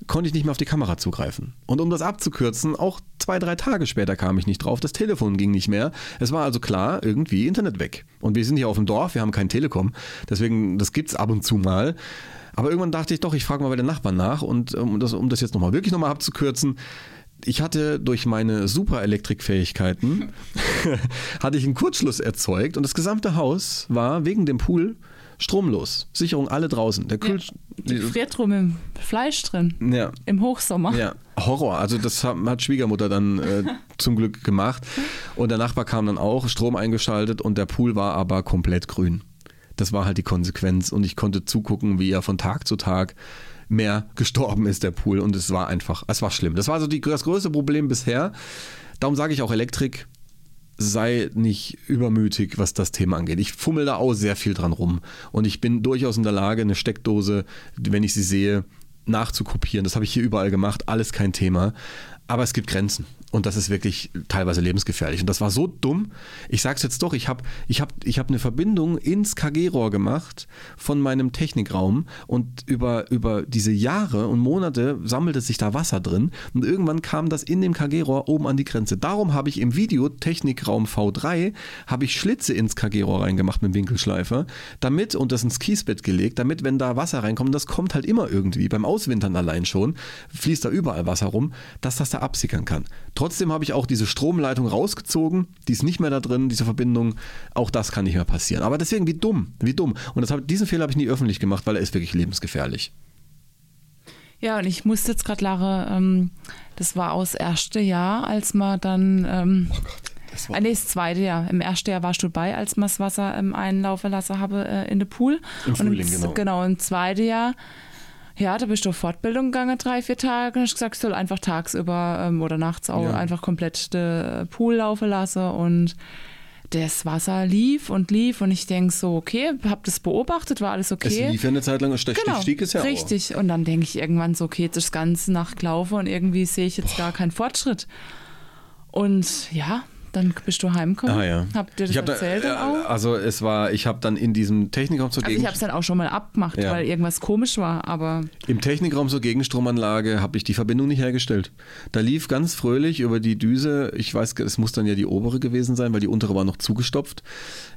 konnte ich nicht mehr auf die Kamera zugreifen. Und um das abzukürzen, auch zwei, drei Tage später kam ich nicht drauf. Das Telefon ging nicht mehr. Es war also klar, irgendwie Internet weg. Und wir sind hier auf dem Dorf, wir haben kein Telekom. Deswegen, das gibt es ab und zu mal. Aber irgendwann dachte ich doch, ich frage mal bei den Nachbarn nach. Und um das, um das jetzt nochmal wirklich nochmal abzukürzen, ich hatte durch meine Superelektrikfähigkeiten hatte ich einen Kurzschluss erzeugt und das gesamte Haus war wegen dem Pool stromlos. Sicherung alle draußen. Der Kühl ja, die friert drum im Fleisch drin. Ja. Im Hochsommer. Ja. Horror. Also das hat Schwiegermutter dann äh, zum Glück gemacht. Und der Nachbar kam dann auch, Strom eingeschaltet und der Pool war aber komplett grün. Das war halt die Konsequenz. Und ich konnte zugucken, wie er von Tag zu Tag mehr gestorben ist, der Pool. Und es war einfach, es war schlimm. Das war so die, das größte Problem bisher. Darum sage ich auch Elektrik sei nicht übermütig, was das Thema angeht. Ich fummel da auch sehr viel dran rum. Und ich bin durchaus in der Lage, eine Steckdose, wenn ich sie sehe, nachzukopieren. Das habe ich hier überall gemacht, alles kein Thema. Aber es gibt Grenzen. Und das ist wirklich teilweise lebensgefährlich. Und das war so dumm. Ich sage es jetzt doch, ich habe ich hab, ich hab eine Verbindung ins KG-Rohr gemacht von meinem Technikraum. Und über, über diese Jahre und Monate sammelte sich da Wasser drin. Und irgendwann kam das in dem KG-Rohr oben an die Grenze. Darum habe ich im Video Technikraum V3 habe ich Schlitze ins KG-Rohr reingemacht mit dem Winkelschleifer, damit und das ins Kiesbett gelegt, damit wenn da Wasser reinkommt, das kommt halt immer irgendwie. Beim Auswintern allein schon fließt da überall Wasser rum, dass das da absickern kann. Trotzdem habe ich auch diese Stromleitung rausgezogen, die ist nicht mehr da drin, diese Verbindung. Auch das kann nicht mehr passieren. Aber deswegen, wie dumm, wie dumm. Und das hab, diesen Fehler habe ich nie öffentlich gemacht, weil er ist wirklich lebensgefährlich. Ja, und ich musste jetzt gerade lachen, ähm, das war aus erste Jahr, als man dann. Ähm, oh Gott. Das war ah, nee, das zweite Jahr. Im ersten Jahr warst du bei, als man das Wasser ähm, einlaufen lassen habe äh, in den Pool. Im Frühling, und im, genau. Genau, im zweiten Jahr ja, da bist du auf Fortbildung gegangen, drei, vier Tage. Und hast gesagt, ich soll einfach tagsüber ähm, oder nachts auch ja. einfach komplett den Pool laufen lassen. Und das Wasser lief und lief und ich denke so, okay, hab das beobachtet, war alles okay. Es lief ja eine Zeit lang, der genau, stieg es ja Richtig. Auch. Und dann denke ich irgendwann so, okay, jetzt ist ganze Nacht gelaufen und irgendwie sehe ich jetzt Boah. gar keinen Fortschritt. Und ja, dann bist du heimgekommen. Ah, ja. Habt ihr das ich erzählt da, dann auch? Also es war, ich habe dann in diesem Technikraum zur Also ich habe es dann auch schon mal abgemacht, ja. weil irgendwas komisch war, aber... Im Technikraum zur Gegenstromanlage habe ich die Verbindung nicht hergestellt. Da lief ganz fröhlich über die Düse, ich weiß, es muss dann ja die obere gewesen sein, weil die untere war noch zugestopft.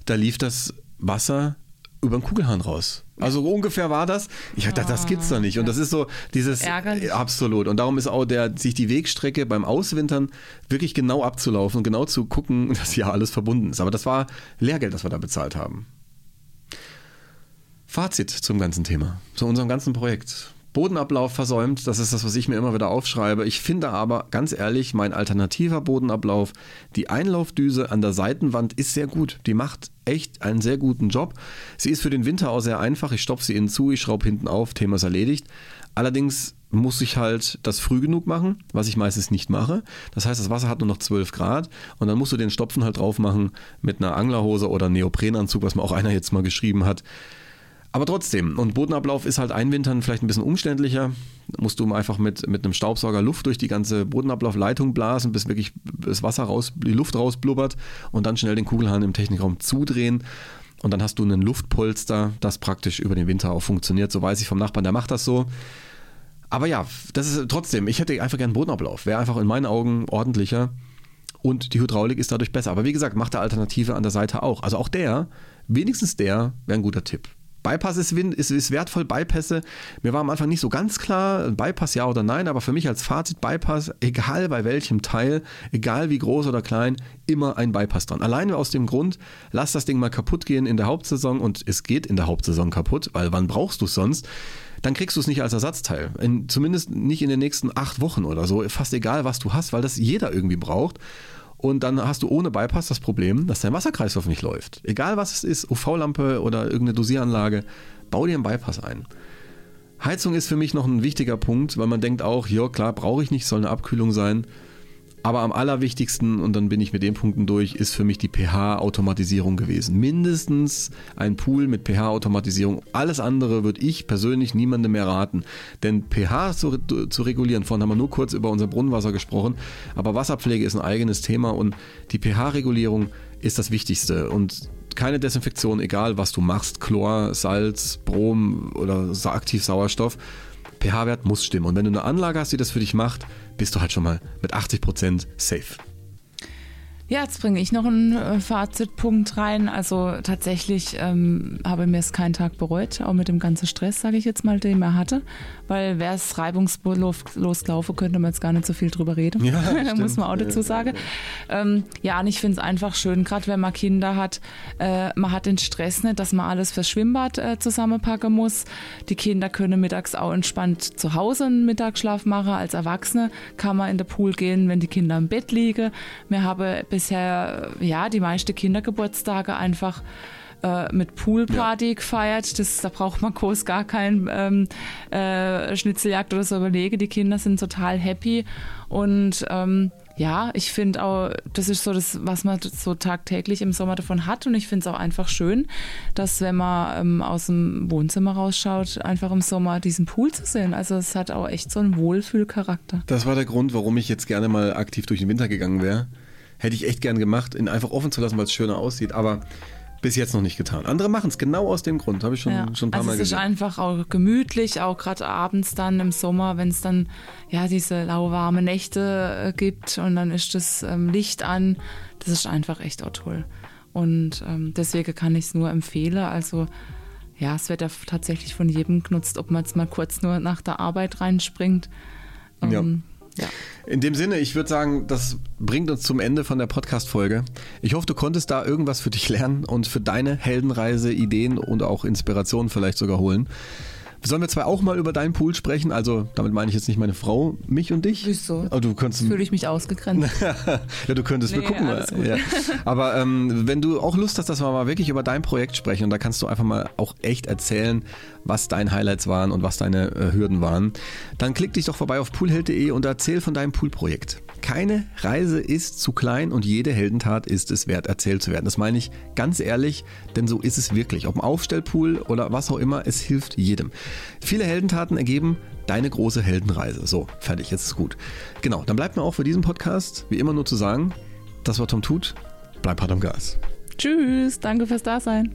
Da lief das Wasser über den Kugelhahn raus. Also ungefähr war das. Ich dachte, das gibt's doch nicht. Und das ist so dieses Ärgerlich. absolut. Und darum ist auch der sich die Wegstrecke beim Auswintern wirklich genau abzulaufen und genau zu gucken, dass hier alles verbunden ist. Aber das war Lehrgeld, das wir da bezahlt haben. Fazit zum ganzen Thema, zu unserem ganzen Projekt. Bodenablauf versäumt, das ist das, was ich mir immer wieder aufschreibe. Ich finde aber, ganz ehrlich, mein alternativer Bodenablauf, die Einlaufdüse an der Seitenwand ist sehr gut. Die macht echt einen sehr guten Job. Sie ist für den Winter auch sehr einfach. Ich stopfe sie innen zu, ich schraube hinten auf, Thema ist erledigt. Allerdings muss ich halt das früh genug machen, was ich meistens nicht mache. Das heißt, das Wasser hat nur noch 12 Grad und dann musst du den Stopfen halt drauf machen mit einer Anglerhose oder Neoprenanzug, was mir auch einer jetzt mal geschrieben hat. Aber trotzdem, und Bodenablauf ist halt einwintern vielleicht ein bisschen umständlicher. Musst du einfach mit, mit einem Staubsauger Luft durch die ganze Bodenablaufleitung blasen, bis wirklich das Wasser raus, die Luft rausblubbert und dann schnell den Kugelhahn im Technikraum zudrehen. Und dann hast du einen Luftpolster, das praktisch über den Winter auch funktioniert. So weiß ich vom Nachbarn, der macht das so. Aber ja, das ist trotzdem, ich hätte einfach gern Bodenablauf. Wäre einfach in meinen Augen ordentlicher. Und die Hydraulik ist dadurch besser. Aber wie gesagt, macht der Alternative an der Seite auch. Also auch der, wenigstens der, wäre ein guter Tipp. Bypass ist, ist, ist wertvoll, Bypässe. Mir war am Anfang nicht so ganz klar, Bypass ja oder nein, aber für mich als Fazit Bypass, egal bei welchem Teil, egal wie groß oder klein, immer ein Bypass dran. Alleine aus dem Grund, lass das Ding mal kaputt gehen in der Hauptsaison und es geht in der Hauptsaison kaputt, weil wann brauchst du es sonst? Dann kriegst du es nicht als Ersatzteil. In, zumindest nicht in den nächsten acht Wochen oder so. Fast egal, was du hast, weil das jeder irgendwie braucht. Und dann hast du ohne Bypass das Problem, dass dein Wasserkreislauf nicht läuft. Egal was es ist, UV-Lampe oder irgendeine Dosieranlage, bau dir einen Bypass ein. Heizung ist für mich noch ein wichtiger Punkt, weil man denkt auch, ja klar, brauche ich nicht, soll eine Abkühlung sein. Aber am allerwichtigsten, und dann bin ich mit den Punkten durch, ist für mich die pH-Automatisierung gewesen. Mindestens ein Pool mit pH-Automatisierung. Alles andere würde ich persönlich niemandem mehr raten. Denn pH zu, zu regulieren, vorhin haben wir nur kurz über unser Brunnenwasser gesprochen, aber Wasserpflege ist ein eigenes Thema und die pH-Regulierung ist das Wichtigste. Und keine Desinfektion, egal was du machst, Chlor, Salz, Brom oder sa- Aktivsauerstoff. pH-Wert muss stimmen. Und wenn du eine Anlage hast, die das für dich macht, bist du halt schon mal mit 80% safe. Ja, jetzt bringe ich noch einen äh, Fazitpunkt rein. Also tatsächlich ähm, habe mir es keinen Tag bereut, auch mit dem ganzen Stress, sage ich jetzt mal, den er hatte. Weil wäre es reibungslos gelaufen, könnte man jetzt gar nicht so viel drüber reden. Ja, muss man auch dazu sagen. Ähm, ja, und ich finde es einfach schön, gerade wenn man Kinder hat, äh, man hat den Stress nicht, dass man alles fürs Schwimmbad äh, zusammenpacken muss. Die Kinder können mittags auch entspannt zu Hause einen Mittagsschlaf machen. Als Erwachsene kann man in den Pool gehen, wenn die Kinder im Bett liegen. Wir haben bisher, ja, die meisten Kindergeburtstage einfach äh, mit Poolparty gefeiert. Das, da braucht man groß gar kein ähm, äh, Schnitzeljagd oder so überlegen. Die Kinder sind total happy und ähm, ja, ich finde auch, das ist so das, was man so tagtäglich im Sommer davon hat. Und ich finde es auch einfach schön, dass wenn man ähm, aus dem Wohnzimmer rausschaut, einfach im Sommer diesen Pool zu sehen. Also es hat auch echt so einen Wohlfühlcharakter. Das war der Grund, warum ich jetzt gerne mal aktiv durch den Winter gegangen wäre. Hätte ich echt gern gemacht, ihn einfach offen zu lassen, weil es schöner aussieht, aber bis jetzt noch nicht getan. Andere machen es genau aus dem Grund, habe ich schon, Ja. schon ein paar also Mal es ist gesehen. einfach auch gemütlich, auch gerade abends dann im Sommer, wenn es dann ja diese lauwarme Nächte äh, gibt und dann ist das ähm, Licht an. Das ist einfach echt auch toll. Und ähm, deswegen kann ich es nur empfehlen. Also ja, es wird ja tatsächlich von jedem genutzt, ob man jetzt mal kurz nur nach der Arbeit reinspringt. Ähm, ja. In dem Sinne, ich würde sagen, das bringt uns zum Ende von der Podcast-Folge. Ich hoffe, du konntest da irgendwas für dich lernen und für deine Heldenreise Ideen und auch Inspirationen vielleicht sogar holen. Sollen wir zwei auch mal über deinen Pool sprechen? Also, damit meine ich jetzt nicht meine Frau, mich und dich. Wieso? Aber du könntest, Fühle ich mich ausgegrenzt. ja, du könntest, wir Nee, gucken. Ja. Aber ähm, wenn du auch Lust hast, dass wir mal wirklich über dein Projekt sprechen und da kannst du einfach mal auch echt erzählen, was deine Highlights waren und was deine äh, Hürden waren, dann klick dich doch vorbei auf poolheld.de und erzähl von deinem Poolprojekt. Keine Reise ist zu klein und jede Heldentat ist es wert, erzählt zu werden. Das meine ich ganz ehrlich, denn so ist es wirklich. Ob ein Aufstellpool oder was auch immer, es hilft jedem. Viele Heldentaten ergeben deine große Heldenreise. So, fertig, jetzt ist gut. Genau, dann bleibt mir auch für diesen Podcast wie immer nur zu sagen, das war Tom Tut, bleib hart am Gas. Tschüss, danke fürs Dasein.